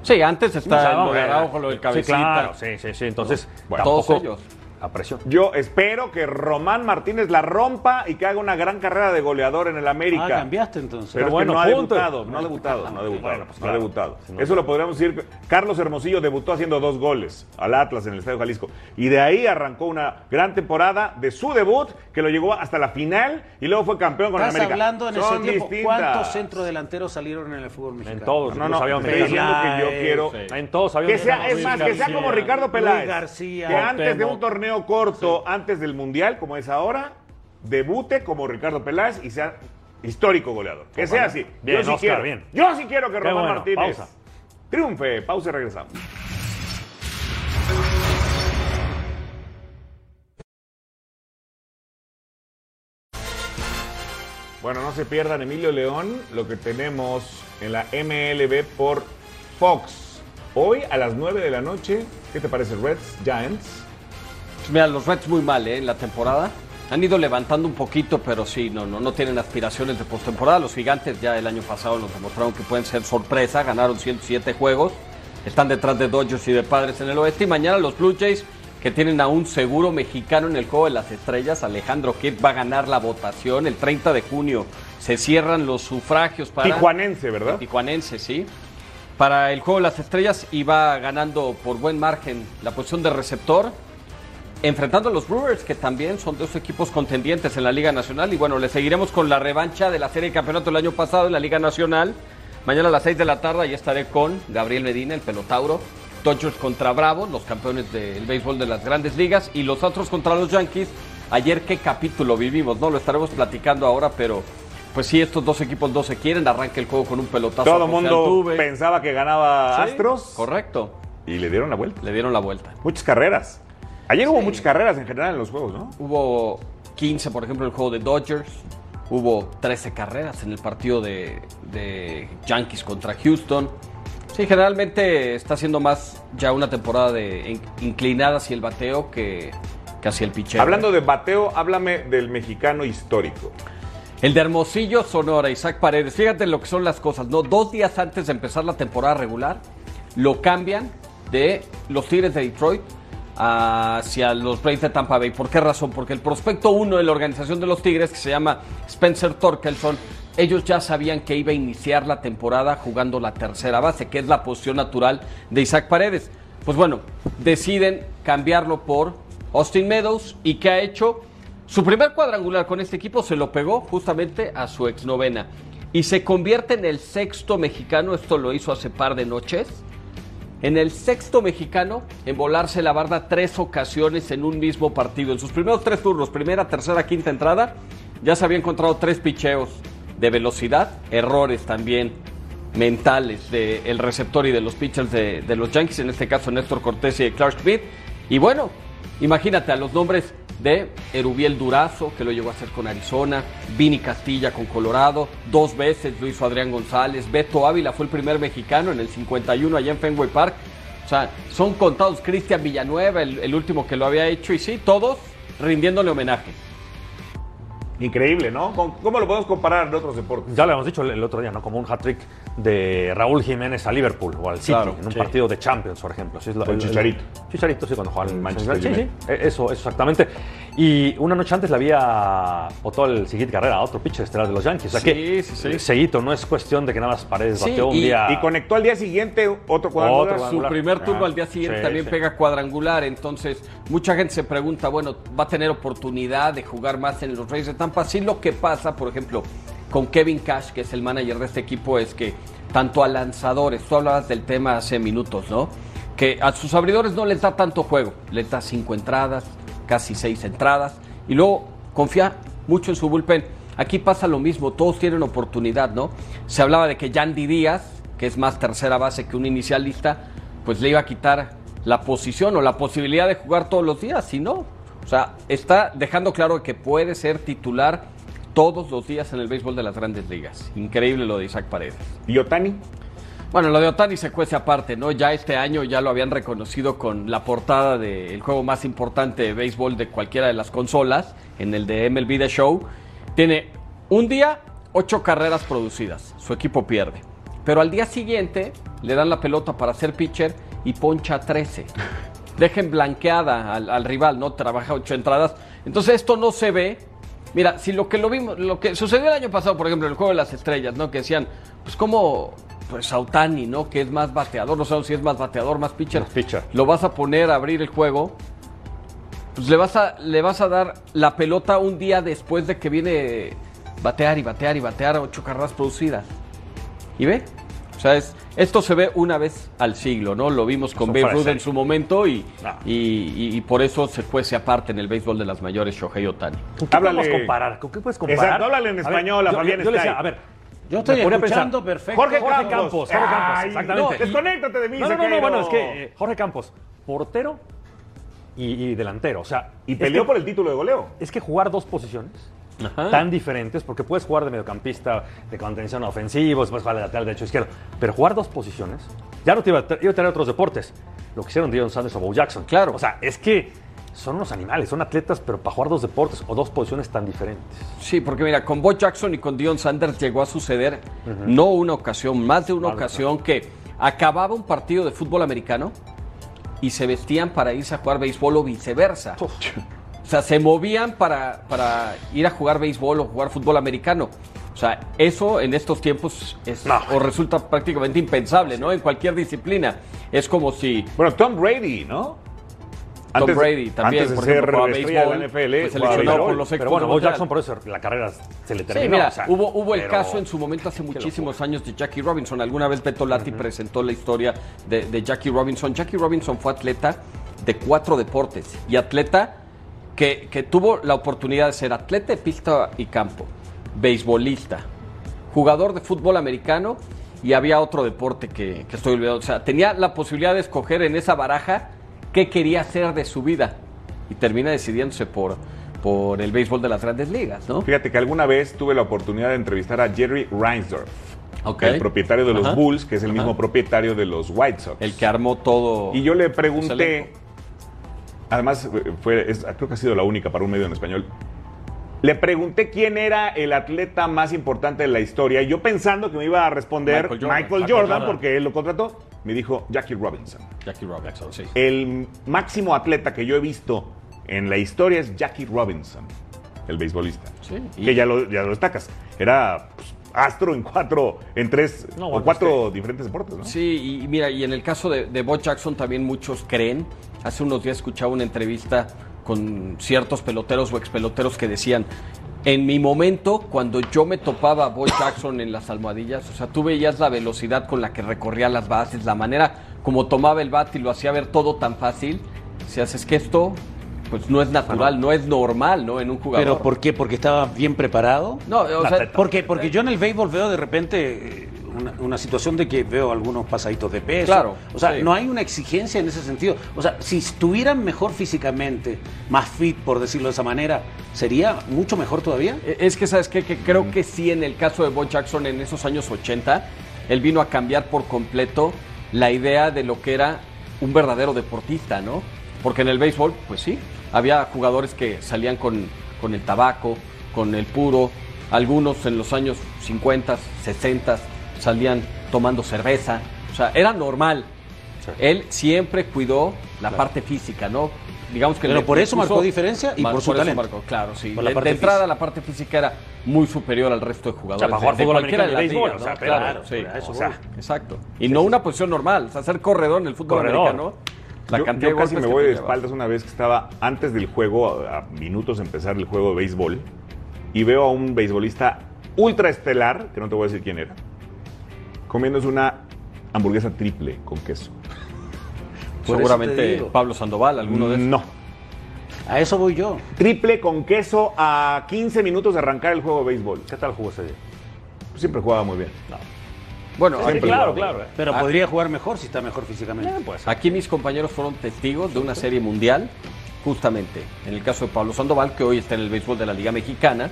Sí, antes está No, no, Araujo, lo del sí, cabecita. claro, sí, sí, sí. Entonces, Bueno, Todos tampoco ellos. A presión. Yo espero que Román Martínez la rompa y que haga una gran carrera de goleador en el América. Ah, cambiaste entonces. Pero, Pero es que bueno, no ha debutado, no ha debutado, no ha debutado, Bueno, pues no ha debutado. Eso lo podríamos decir. Carlos Hermosillo debutó haciendo dos goles al Atlas en el Estadio Jalisco. Y de ahí arrancó una gran temporada de su debut que lo llegó hasta la final y luego fue campeón con el Estás América. hablando en ese Son tiempo, distintas. ¿cuántos centrodelanteros salieron en el fútbol mexicano? En todos. No, no, diciendo que yo quiero En todos que habíamos sea, es más, que sea como Ricardo Luis Peláez. García, que antes de un torneo corto, antes del Mundial, como es ahora, debute como Ricardo Peláez y sea histórico goleador. Que sea así. Bien, yo sí Oscar, quiero. bien. Yo sí quiero que Román bueno, Martínez pausa. triunfe. Pausa y regresamos. Bueno, no se pierdan Emilio León, lo que tenemos en la MLB por Fox. Hoy a las 9 de la noche, ¿qué te parece? Reds, Giants. Pues Mira, los Reds muy mal ¿eh? en la temporada. Han ido levantando un poquito, pero sí, no, no, no tienen aspiraciones de postemporada. Los gigantes ya el año pasado nos demostraron que pueden ser sorpresa. Ganaron 107 juegos. Están detrás de Dodgers y de Padres en el oeste. Y mañana los Blue Jays, que tienen a un seguro mexicano en el juego de las estrellas. Alejandro Kidd va a ganar la votación. El 30 de junio se cierran los sufragios para. Tijuanense, ¿verdad? Tijuanense, sí. Para el juego de las estrellas iba ganando por buen margen la posición de receptor enfrentando a los Brewers, que también son dos equipos contendientes en la Liga Nacional. Y bueno, le seguiremos con la revancha de la serie de campeonato del año pasado en la Liga Nacional. Mañana a las 6 de la tarde ya estaré con Gabriel Medina, el pelotauro. Dodgers contra Bravos, los campeones del béisbol de las grandes ligas. Y los otros contra los Yankees. Ayer qué capítulo vivimos, ¿no? Lo estaremos platicando ahora, pero pues sí, estos dos equipos no se quieren. Arranca el juego con un pelotazo. Todo el mundo Altuve. pensaba que ganaba Sí, Astros Correcto. y le dieron la vuelta. Le dieron la vuelta. Muchas carreras. Ayer hubo Sí. muchas carreras en general en los juegos, ¿no? Hubo 15, por ejemplo, en el juego de Dodgers. Hubo 13 carreras en el partido de, de Yankees contra Houston. Sí, generalmente está siendo más ya una temporada de in- inclinada hacia el bateo que, que hacia el picheo. Hablando de bateo, háblame del mexicano histórico. El de Hermosillo, Sonora, Isaac Paredes. Fíjate lo que son las cosas, ¿no? Dos días antes de empezar la temporada regular, lo cambian de los Tigres de Detroit hacia los Braves de Tampa Bay. ¿Por qué razón? Porque el prospecto uno de la organización de los Tigres, que se llama Spencer Torkelson, ellos ya sabían que iba a iniciar la temporada jugando la tercera base, que es la posición natural de Isaac Paredes. Pues bueno, deciden cambiarlo por Austin Meadows y que ha hecho su primer cuadrangular con este equipo se lo pegó justamente a su exnovena y se convierte en el sexto mexicano, esto lo hizo hace par de noches, en el sexto mexicano en volarse la barda tres ocasiones en un mismo partido. En sus primeros tres turnos, primera, tercera, quinta entrada, ya se había encontrado tres picheos de velocidad, errores también mentales del receptor y de los pitchers de, de los Yankees, en este caso Néstor Cortés y Clark Smith. Y bueno, imagínate a los nombres de Erubiel Durazo, que lo llegó a hacer con Arizona, Vini Castilla con Colorado, dos veces lo hizo Adrián González, Beto Ávila fue el primer mexicano en el 51 allá en Fenway Park. O sea, son contados Cristian Villanueva, el, el último que lo había hecho, y sí, todos rindiéndole homenaje. Increíble, ¿no? ¿Cómo lo podemos comparar de otros deportes? Ya lo hemos dicho el, otro día, ¿no? Como un hat-trick de Raúl Jiménez a Liverpool o al City Claro, en un sí. partido de Champions, por ejemplo. Sí, es el- el- Chicharito. Chicharito, sí, cuando jugaba en Manchester Sí, sí, United. eh, eso, eso exactamente. Y una noche antes le había votado el siguiente carrera a otro pitcher estelar de los Yankees. O sea Sí, que sí, sí. seguito, no es cuestión de que nada más Paredes Sí, bateó un y- día. Y conectó al día siguiente otro cuadrangular. Otro Su primer turno Ah, al día siguiente sí, también sí. pega cuadrangular, entonces mucha gente se pregunta, bueno, ¿va a tener oportunidad de jugar más en los Reyes de Tampa? Sí, lo que pasa, por ejemplo, con Kevin Cash, que es el manager de este equipo, es que tanto a lanzadores, tú hablabas del tema hace minutos, ¿no? Que a sus abridores no les da tanto juego, les da cinco entradas, casi seis entradas, y luego confía mucho en su bullpen. Aquí pasa lo mismo, todos tienen oportunidad, ¿no? Se hablaba de que Yandy Díaz, que es más tercera base que un inicialista, pues le iba a quitar la posición o la posibilidad de jugar todos los días, si no. O sea, está dejando claro que puede ser titular todos los días en el béisbol de las grandes ligas. Increíble lo de Isaac Paredes. ¿Y Otani? Bueno, lo de Otani se cuece aparte, ¿no? Ya este año ya lo habían reconocido con la portada del juego más importante de béisbol de cualquiera de las consolas, en el de MLB The Show. Tiene un día, ocho carreras producidas. Su equipo pierde. Pero al día siguiente le dan la pelota para ser pitcher y poncha 13. Dejen blanqueada al, al rival, ¿no? Trabaja ocho entradas. Entonces esto no se ve. Mira, si lo que lo vimos, lo que sucedió el año pasado, por ejemplo, en el juego de las estrellas, ¿no? Que decían, pues como pues Autani, ¿no? Que es más bateador, no sabemos si es más bateador, más pitcher. pitcher. Lo vas a poner a abrir el juego. Pues le vas a, le vas a dar la pelota un día después de que viene batear y batear y batear ocho carreras producidas. ¿Y ve? O sea, es, esto se ve una vez al siglo, ¿no? Lo vimos con Babe Ruth en su momento y, No. y, y- y por eso se cuece aparte en el béisbol de las mayores Shohei Otani. ¿Con qué Háblale. podemos comparar? ¿Con qué puedes comparar? Exacto, háblale en A ver, español a yo- Fabián yo, yo le Stay. decía, a ver, Yo estoy escuchando perfecto. Jorge, Jorge Campos. Campos, Jorge Campos, Ay, exactamente. no, desconéctate de mí, No, no, no, no, bueno, es que eh, Jorge Campos, portero y, y delantero. O sea, Y peleó que- por el título de goleo. Es que jugar dos posiciones Ajá. tan diferentes, porque puedes jugar de mediocampista, de contención ofensivo, puedes jugar de lateral, derecho, izquierdo, pero jugar dos posiciones, ya no te iba a, tra- iba a tener otros deportes. Lo que hicieron Dion Sanders o Bo Jackson. Claro. O sea, es que son unos animales, son atletas, pero para jugar dos deportes o dos posiciones tan diferentes. Sí, porque mira, con Bo Jackson y con Dion Sanders llegó a suceder no una ocasión, más de una ocasión que acababa un partido de fútbol americano y se vestían para irse a jugar béisbol o viceversa. O sea, se movían para, para ir a jugar béisbol o jugar fútbol americano. O sea, eso en estos tiempos es, No. o resulta prácticamente impensable, ¿no? En cualquier disciplina. Es como si Bueno, Tom Brady, ¿no? Tom Antes- Brady también, antes de por ser ejemplo, jugaba estrella de la béisbol, NFL, seleccionado béisbol. por los Pero bueno, Bo. Jackson por eso la carrera se le terminó. Sí, mira, o sea, hubo, hubo el caso en su momento hace muchísimos años de Jackie Robinson. Alguna vez Beto Lati presentó la historia de, de Jackie Robinson. Jackie Robinson fue atleta de cuatro deportes y atleta que, que tuvo la oportunidad de ser atleta de pista y campo, beisbolista, jugador de fútbol americano y había otro deporte que, que estoy olvidando. O sea, tenía la posibilidad de escoger en esa baraja qué quería hacer de su vida y termina decidiéndose por, por el béisbol de las grandes ligas, ¿no? Fíjate que alguna vez tuve la oportunidad de entrevistar a Jerry Reinsdorf, el propietario de los Ajá. Bulls, que es el Ajá. mismo propietario de los White Sox. El que armó todo. Y yo le pregunté, además eh, fue, es- creo que ha sido la única para un medio en español. Le pregunté quién era el atleta más importante de la historia. Y yo pensando que me iba a responder Michael Michael Jordan. Jordan, Michael Jordan. porque él lo contrató. Me dijo Jackie Robinson. Jackie Robinson, sí. El máximo atleta que yo he visto en la historia es Jackie Robinson, el beisbolista. Sí, y- Que ya lo, ya lo destacas. Era pues, astro en cuatro, en tres No, o cuatro diferentes deportes, ¿no? Sí, y mira, y en el caso de, de Bo Jackson también muchos creen. Hace unos días escuchaba una entrevista con ciertos peloteros o expeloteros que decían, en mi momento, cuando yo me topaba a Bo Jackson en las almohadillas, o sea, tú veías la velocidad con la que recorría las bases, la manera como tomaba el bat y lo hacía ver todo tan fácil. Si haces que esto, pues no es natural, no es normal, ¿no? En un jugador. ¿Pero por qué? ¿Porque estaba bien preparado? No, o sea, porque, porque yo en el béisbol veo de repente eh, una, una situación de que veo algunos pasaditos de peso. Claro, O sea, sí. no hay una exigencia en ese sentido. O sea, si estuvieran mejor físicamente, más fit, por decirlo de esa manera, ¿sería mucho mejor todavía? Eh, Es que, ¿sabes qué? Que creo que sí, en el caso de Bo Jackson en esos años 80, él vino a cambiar por completo la idea de lo que era un verdadero deportista, ¿no? Porque en el béisbol, pues sí, había jugadores que salían con, con el tabaco, con el puro, algunos en los años 50, 60 salían tomando cerveza, o sea, era normal. Él siempre cuidó la parte física, ¿no? Digamos que Pero por eso marcó diferencia y Mar- por su eso talento. marcó, claro, sí. Por la De- parte de entrada física. la parte física era muy superior al resto de jugadores. O sea, para jugar de, fútbol cualquiera de béisbol, ¿no? o sea, claro, claro, sí. a eso O sea, voy. exacto. Y no una posición normal, o sea, ser corredor en el fútbol Corredor. americano. La yo, cantidad yo casi me voy de llevas. espaldas una vez que estaba antes del juego, a, a minutos de empezar el juego de béisbol, y veo a un beisbolista ultra estelar, que no te voy a decir quién era, comiéndose una hamburguesa triple con queso. Por Seguramente. Pablo Sandoval, alguno de esos. No. A eso voy yo. Triple con queso a 15 minutos de arrancar el juego de béisbol. ¿Qué tal jugó ese día? Siempre jugaba muy bien. Bueno, Siempre aquí- jugaba. claro. Pero Ah. podría jugar mejor si está mejor físicamente. Aquí mis compañeros fueron testigos de una serie mundial, justamente en el caso de Pablo Sandoval, que hoy está en el béisbol de la Liga Mexicana,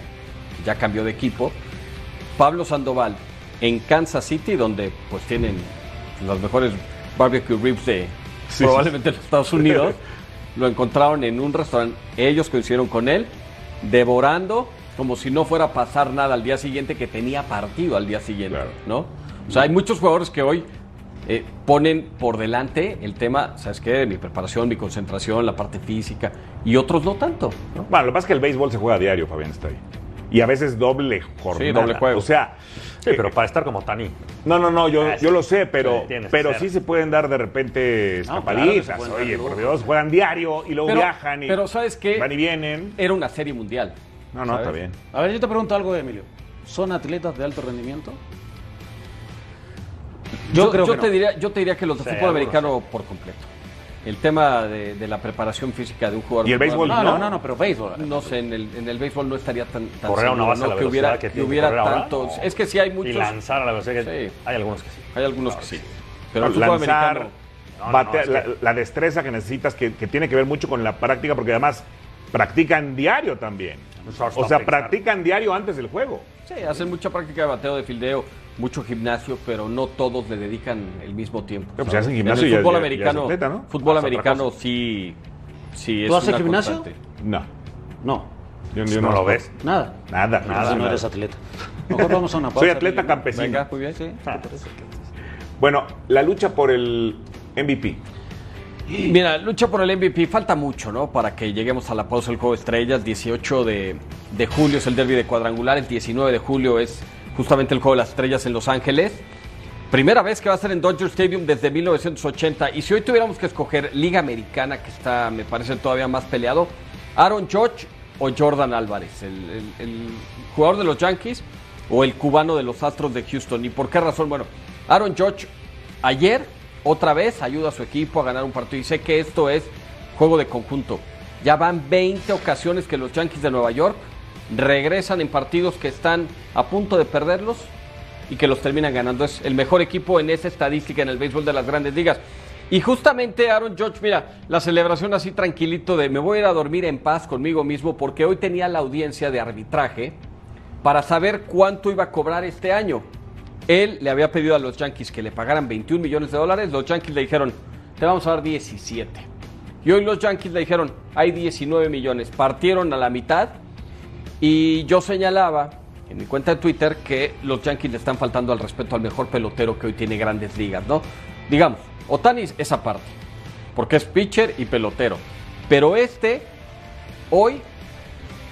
ya cambió de equipo. Pablo Sandoval en Kansas City, donde pues tienen los mejores barbecue ribs de Sí, probablemente sí. los Estados Unidos, lo encontraron en un restaurante, ellos coincidieron con él, devorando como si no fuera a pasar nada al día siguiente, que tenía partido al día siguiente, ¿no? O sea, hay muchos jugadores que hoy eh, ponen por delante el tema, ¿sabes qué? Mi preparación, mi concentración, la parte física, y otros no tanto. ¿no? Bueno, lo que pasa es que el béisbol se juega a diario, Fabián está ahí. Y a veces doble jornada. doble juego. O sea, Sí, pero para estar como Tani. No, no, no, yo, Ah, yo lo sé, pero, Sí, pero sí se pueden dar de repente No, claro pueden dar Oye, por Dios, juegan diario y luego Pero- viajan y pero ¿sabes qué? van y vienen. Era una serie mundial. No, no, ¿sabes? está bien. A ver, yo te pregunto algo, Emilio. ¿Son atletas de alto rendimiento? Yo, creo yo que te no. diría, yo te diría que los de Sí, fútbol americano por completo. El tema de, de la preparación física de un jugador. ¿Y el béisbol No, no? no, no, pero béisbol. No sé, en el, en el béisbol no estaría tan, tan Correr a una base a ¿no? la que hubiera, que que tiene hubiera. Es que sí hay muchos. Y lanzar a la velocidad que Sí. hay algunos que sí. Hay algunos que sí. Pero el lanzar, bate- la, que- la destreza que necesitas, que, que tiene que ver mucho con la práctica, porque además practican diario también. O sea, practican diario antes del juego. Sí, hacen mucha práctica de bateo, de fildeo, mucho gimnasio, pero no todos le dedican el mismo tiempo. Pero pues hacen gimnasio en el ya- fútbol ya- ya americano, atleta, ¿no? fútbol americano sí, sí es ¿Tú haces una gimnasio? constante. No. No, Yo, no no lo ves. nada. Nada, Nada, nada. no eres atleta. Mejor vamos a una pausa. Soy atleta campesino. Venga, muy bien. Sí, Ah. Bueno, la lucha por el MVP. Mira, lucha por el MVP, falta mucho, ¿no? Para que lleguemos a la pausa del Juego de Estrellas. 18 de, de julio es el derby de cuadrangular, el 19 de julio es justamente el Juego de las Estrellas en Los Ángeles. Primera vez que va a ser en Dodger Stadium desde 1980. Y si hoy tuviéramos que escoger Liga Americana, que está, me parece, todavía más peleado, Aaron Judge o Jordan Álvarez, el, jugador de los Yankees o el cubano de los Astros de Houston. ¿Y por qué razón? Bueno, Aaron Judge ayer otra vez ayuda a su equipo a ganar un partido y sé que esto es juego de conjunto. Ya van 20 ocasiones que los Yankees de Nueva York regresan en partidos que están a punto de perderlos y que los terminan ganando. Es el mejor equipo en esa estadística en el béisbol de las grandes ligas. Y justamente Aaron George, mira, la celebración así tranquilito de me voy a ir a dormir en paz conmigo mismo porque hoy tenía la audiencia de arbitraje para saber cuánto iba a cobrar este año. Él le había pedido a los Yankees que le pagaran 21 millones de dólares, los Yankees le dijeron, te vamos a dar 17. Y hoy los Yankees le dijeron, hay 19 millones, partieron a la mitad y yo señalaba en mi cuenta de Twitter que los Yankees le están faltando al respeto al mejor pelotero que hoy tiene grandes ligas, ¿no? Digamos, Otani es esa parte, porque es pitcher y pelotero. Pero este, hoy,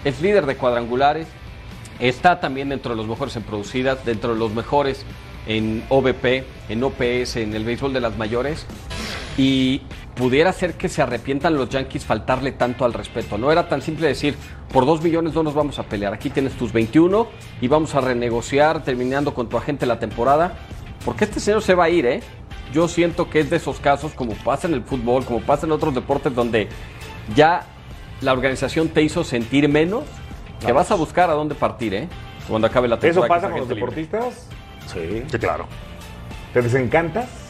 es líder de cuadrangulares, está también dentro de los mejores en producidas, dentro de los mejores en OBP, en OPS, en el béisbol de las mayores. Y pudiera ser que se arrepientan los Yankees faltarle tanto al respeto. No era tan simple decir, por dos millones no nos vamos a pelear. Aquí tienes tus 21 y vamos a renegociar terminando con tu agente la temporada. Porque este señor se va a ir, ¿eh? Yo siento que es de esos casos, como pasa en el fútbol, como pasa en otros deportes, donde ya la organización te hizo sentir menos, que vas a buscar a dónde partir, ¿eh? Cuando acabe la ¿Eso temporada. que pasa con los libre. deportistas? Sí. Sí, claro. ¿Te desencantas?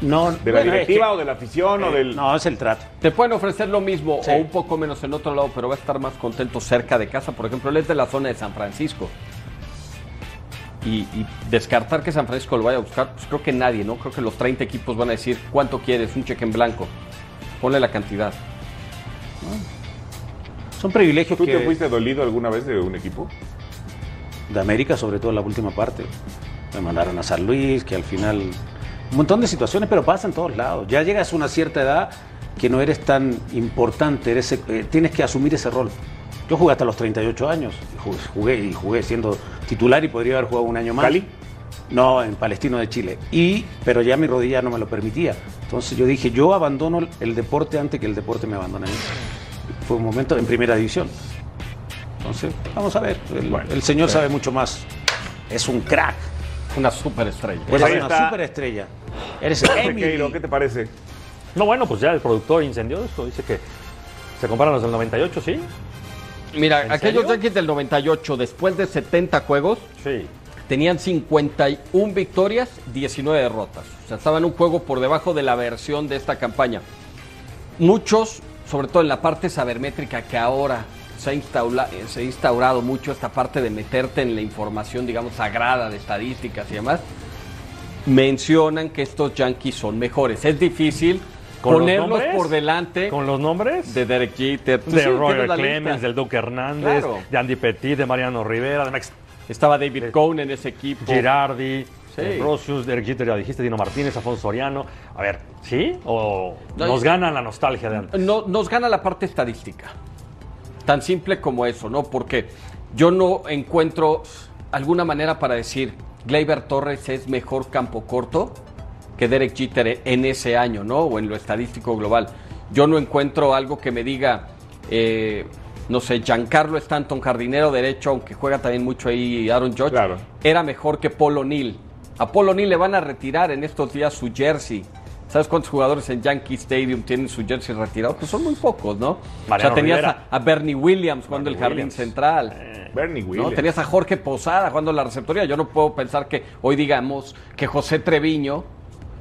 No, ¿De la Bueno, directiva es que- o de la afición o Eh, del.? No, es el trato. Te pueden ofrecer lo mismo o un poco menos en otro lado, pero va a estar más contento cerca de casa. Por ejemplo, él es de la zona de San Francisco. Y, y descartar que San Francisco lo vaya a buscar, pues creo que nadie, ¿no? Creo que los 30 equipos van a decir, ¿cuánto quieres? Un cheque en blanco. Ponle la cantidad. Son privilegios ¿Tú que... te fuiste dolido alguna vez de un equipo? de América, sobre todo en la última parte. Me mandaron a San Luis, que al final. Un montón de situaciones, pero pasa en todos lados. Ya llegas a una cierta edad que no eres tan importante, eres, eh, tienes que asumir ese rol. Yo jugué hasta los 38 años, jugué, jugué y jugué siendo titular y podría haber jugado un año más. ¿Cali? No, en Palestino de Chile. Y, pero ya mi rodilla no me lo permitía. Entonces yo dije, yo abandono el deporte antes que el deporte me abandone a mí. Fue un momento en primera división. Entonces, vamos a ver. El, el señor sabe mucho más. Es un crack. Una superestrella. Pues Eres ahí una está. superestrella. Eres Emily. ¿qué te parece? No, bueno, pues ya el productor incendió esto. Dice que se comparan los del 98, ¿sí? Mira, ¿En aquellos? Yankees del 98, después de 70 juegos, Sí. tenían 51 victorias, 19 derrotas. O sea, estaban un juego por debajo de la versión de esta campaña. Muchos, sobre todo en la parte sabermétrica que ahora se ha, instaula- eh, se ha instaurado mucho esta parte de meterte en la información, digamos, sagrada de estadísticas y demás, mencionan que estos Yankees son mejores. Es difícil ¿Con los ponerlos nombres? por delante ¿Con los nombres? de Derek Jeter. Pues de sí, Roger Clemens, lista. del Duque Hernández, Claro. de Andy Petit, de Mariano Rivera, de Max Estaba David Cohn en ese equipo. Girardi, Sí. de Rosius, Derek Jeter, ya dijiste, Dino Martínez, Afonso Soriano. A ver, ¿sí? ¿O No, nos gana la nostalgia de antes? No, nos gana la parte estadística. Tan simple como eso, ¿no? Porque yo no encuentro alguna manera para decir Gleyber Torres es mejor campo corto que Derek Jeter en ese año, ¿no? O en lo estadístico global. Yo no encuentro algo que me diga, eh, no sé, Giancarlo Stanton, jardinero derecho, aunque juega también mucho ahí Aaron Judge, Claro. era mejor que Paul O'Neill. A Paul O'Neill le van a retirar en estos días su jersey. ¿Sabes cuántos jugadores en Yankee Stadium tienen su jersey retirado? Pues son muy pocos, ¿no? Mariano o sea, tenías a, a Bernie Williams jugando Bernie el jardín Williams. central. Bernie ¿no? Williams. Tenías a Jorge Posada jugando la receptoría. Yo no puedo pensar que hoy digamos que José Treviño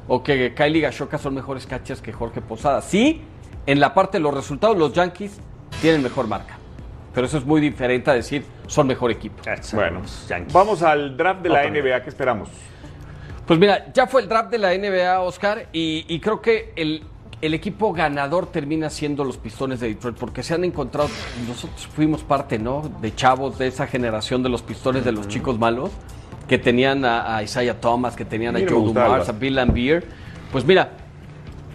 o que Kylie Gashoka son mejores catchers que Jorge Posada. Sí, en la parte de los resultados los Yankees tienen mejor marca. Pero eso es muy diferente a decir son mejor equipo. Bueno, Yankees. vamos al draft de la NBA. ¿Qué esperamos? Pues mira, ya fue el draft de la NBA, Oscar, y, y creo que el, el equipo ganador termina siendo los Pistones de Detroit, porque se han encontrado, nosotros fuimos parte, ¿no? De chavos de esa generación de los Pistones de los chicos malos, que tenían a, a Isaiah Thomas, que tenían a Joe Dumars, a Bill Lambier. Pues mira,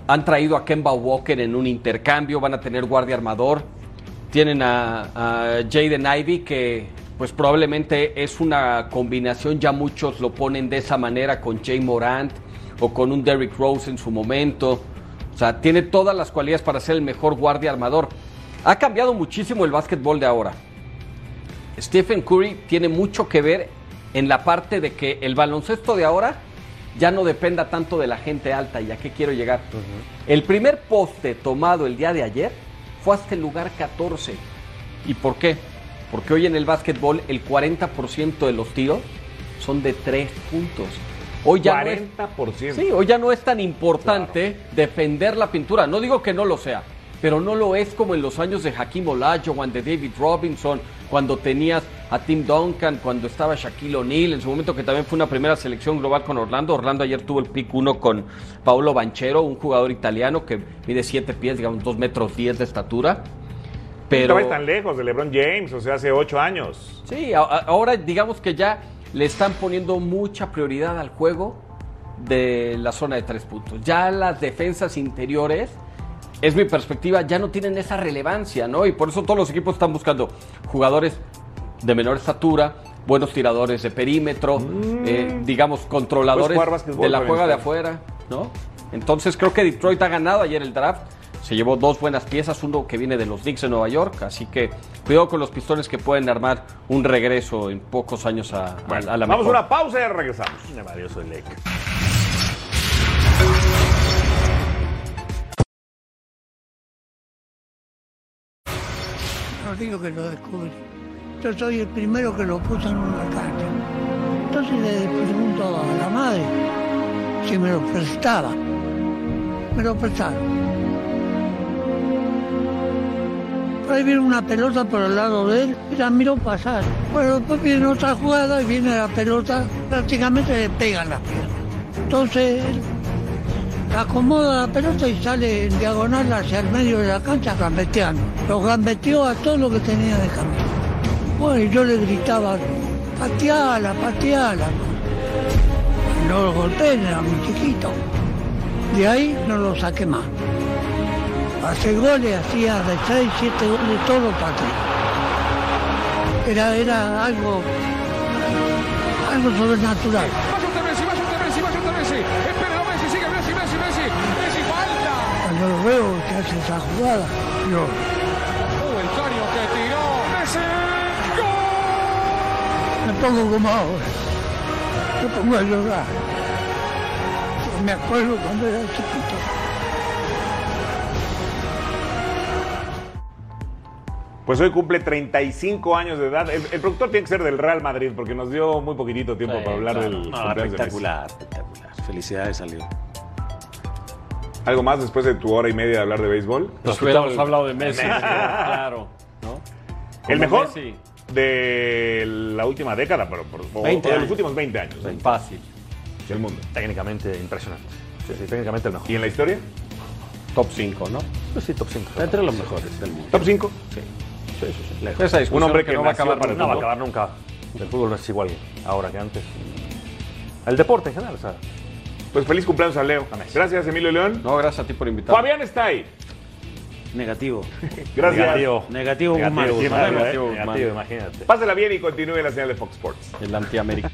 han traído a Kemba Walker en un intercambio, van a tener guardia armador. Tienen a, a Jaden Ivey, que pues probablemente es una combinación, ya muchos lo ponen de esa manera con Jay Morant o con un Derrick Rose en su momento. O sea, tiene todas las cualidades para ser el mejor guardia armador. Ha cambiado muchísimo el básquetbol de ahora. Stephen Curry tiene mucho que ver en la parte de que el baloncesto de ahora ya no dependa tanto de la gente alta y a qué quiero llegar. El primer poste tomado el día de ayer fue hasta el lugar 14. ¿Y por qué? Porque hoy en el básquetbol el 40% de los tiros son de 3 puntos. Hoy ya no es- 40%. Sí, hoy ya no es tan importante defender la pintura. No digo que no lo sea, pero no lo es como en los años de Hakim Olajuwon, de David Robinson, cuando tenías a Tim Duncan, cuando estaba Shaquille O'Neal, en su momento que también fue una primera selección global con Orlando. Orlando ayer tuvo el pick 1 con Paolo Banchero, un jugador italiano que mide 7 pies, digamos 2 metros 10 de estatura. Pero... No tan lejos de LeBron James, o sea, hace ocho años. Sí, ahora digamos que ya le están poniendo mucha prioridad al juego de la zona de tres puntos. Ya las defensas interiores, es mi perspectiva, ya no tienen esa relevancia, ¿no? Y por eso todos los equipos están buscando jugadores de menor estatura, buenos tiradores de perímetro, eh, digamos, controladores de la juega de esto. afuera, ¿no? Entonces creo que Detroit ha ganado ayer el draft. Se llevó dos buenas piezas, uno que viene de los Knicks de Nueva York, así que cuidado con los pistones que pueden armar un regreso en pocos años a, a- a la Vamos a una pausa y regresamos. Yo soy digo que lo descubrí. Yo soy el primero que lo puso en una carta. Entonces le pregunto a la madre si me lo prestaba. Me lo prestaron. Ahí viene una pelota por el lado de él y la miro pasar. Bueno, después viene otra jugada y viene la pelota, prácticamente le pegan las piernas. Entonces acomoda la pelota y sale en diagonal hacia el medio de la cancha gambeteando. Lo gambeteó a todo lo que tenía de camino. Bueno, yo le gritaba, pateala, pateala. No lo golpeen, era muy chiquito. De ahí no lo saqué más. Hace goles, hacía de 6, 7 goles, todo pateó. Era, era algo, algo sobrenatural. Vaya usted Messi, vaya usted Messi, vaya usted Messi. Espérelo Messi, sigue Messi, Messi, Messi. Messi falta. Cuando lo veo que hace esa jugada, yo Oh, el caño que tiró. Messi. me pongo como ahora. Me pongo a llorar. Me acuerdo cuando era chiquito. Pues hoy cumple 35 años de edad. El, el productor tiene que ser del Real Madrid porque nos dio muy poquitito tiempo Sí, para hablar claro. del No, de espectacular, espectacular. Felicidades, salió. ¿Algo más después de tu hora y media de hablar de béisbol? Pues hubiéramos hablado de Messi, claro. ¿no? El mejor Messi. de la última década, pero por, o- 20 o de los últimos 20 años. ¿eh? Fácil. Del mundo. Técnicamente impresionante. Sí, sí, técnicamente el mejor. ¿Y en la historia? Top 5, ¿no? Pues sí, top 5. Entre los mejores del mundo. ¿Top 5? Sí. Sí, sí, sí. lejos. Esa discusión Un hombre que no va acabar para el No va a acabar nunca. El fútbol no es igual ahora que antes. El deporte en general, o sea. Pues feliz cumpleaños a Leo. Gracias, Emilio León. No, gracias a ti por invitarme. Fabián está ahí. Negativo. Gracias. Negativo. Negativo, Negativo, Guzmán. Negativo. Guzmán. Negativo, imagínate. Pásela bien y continúe la señal de Fox Sports. El antiamérica.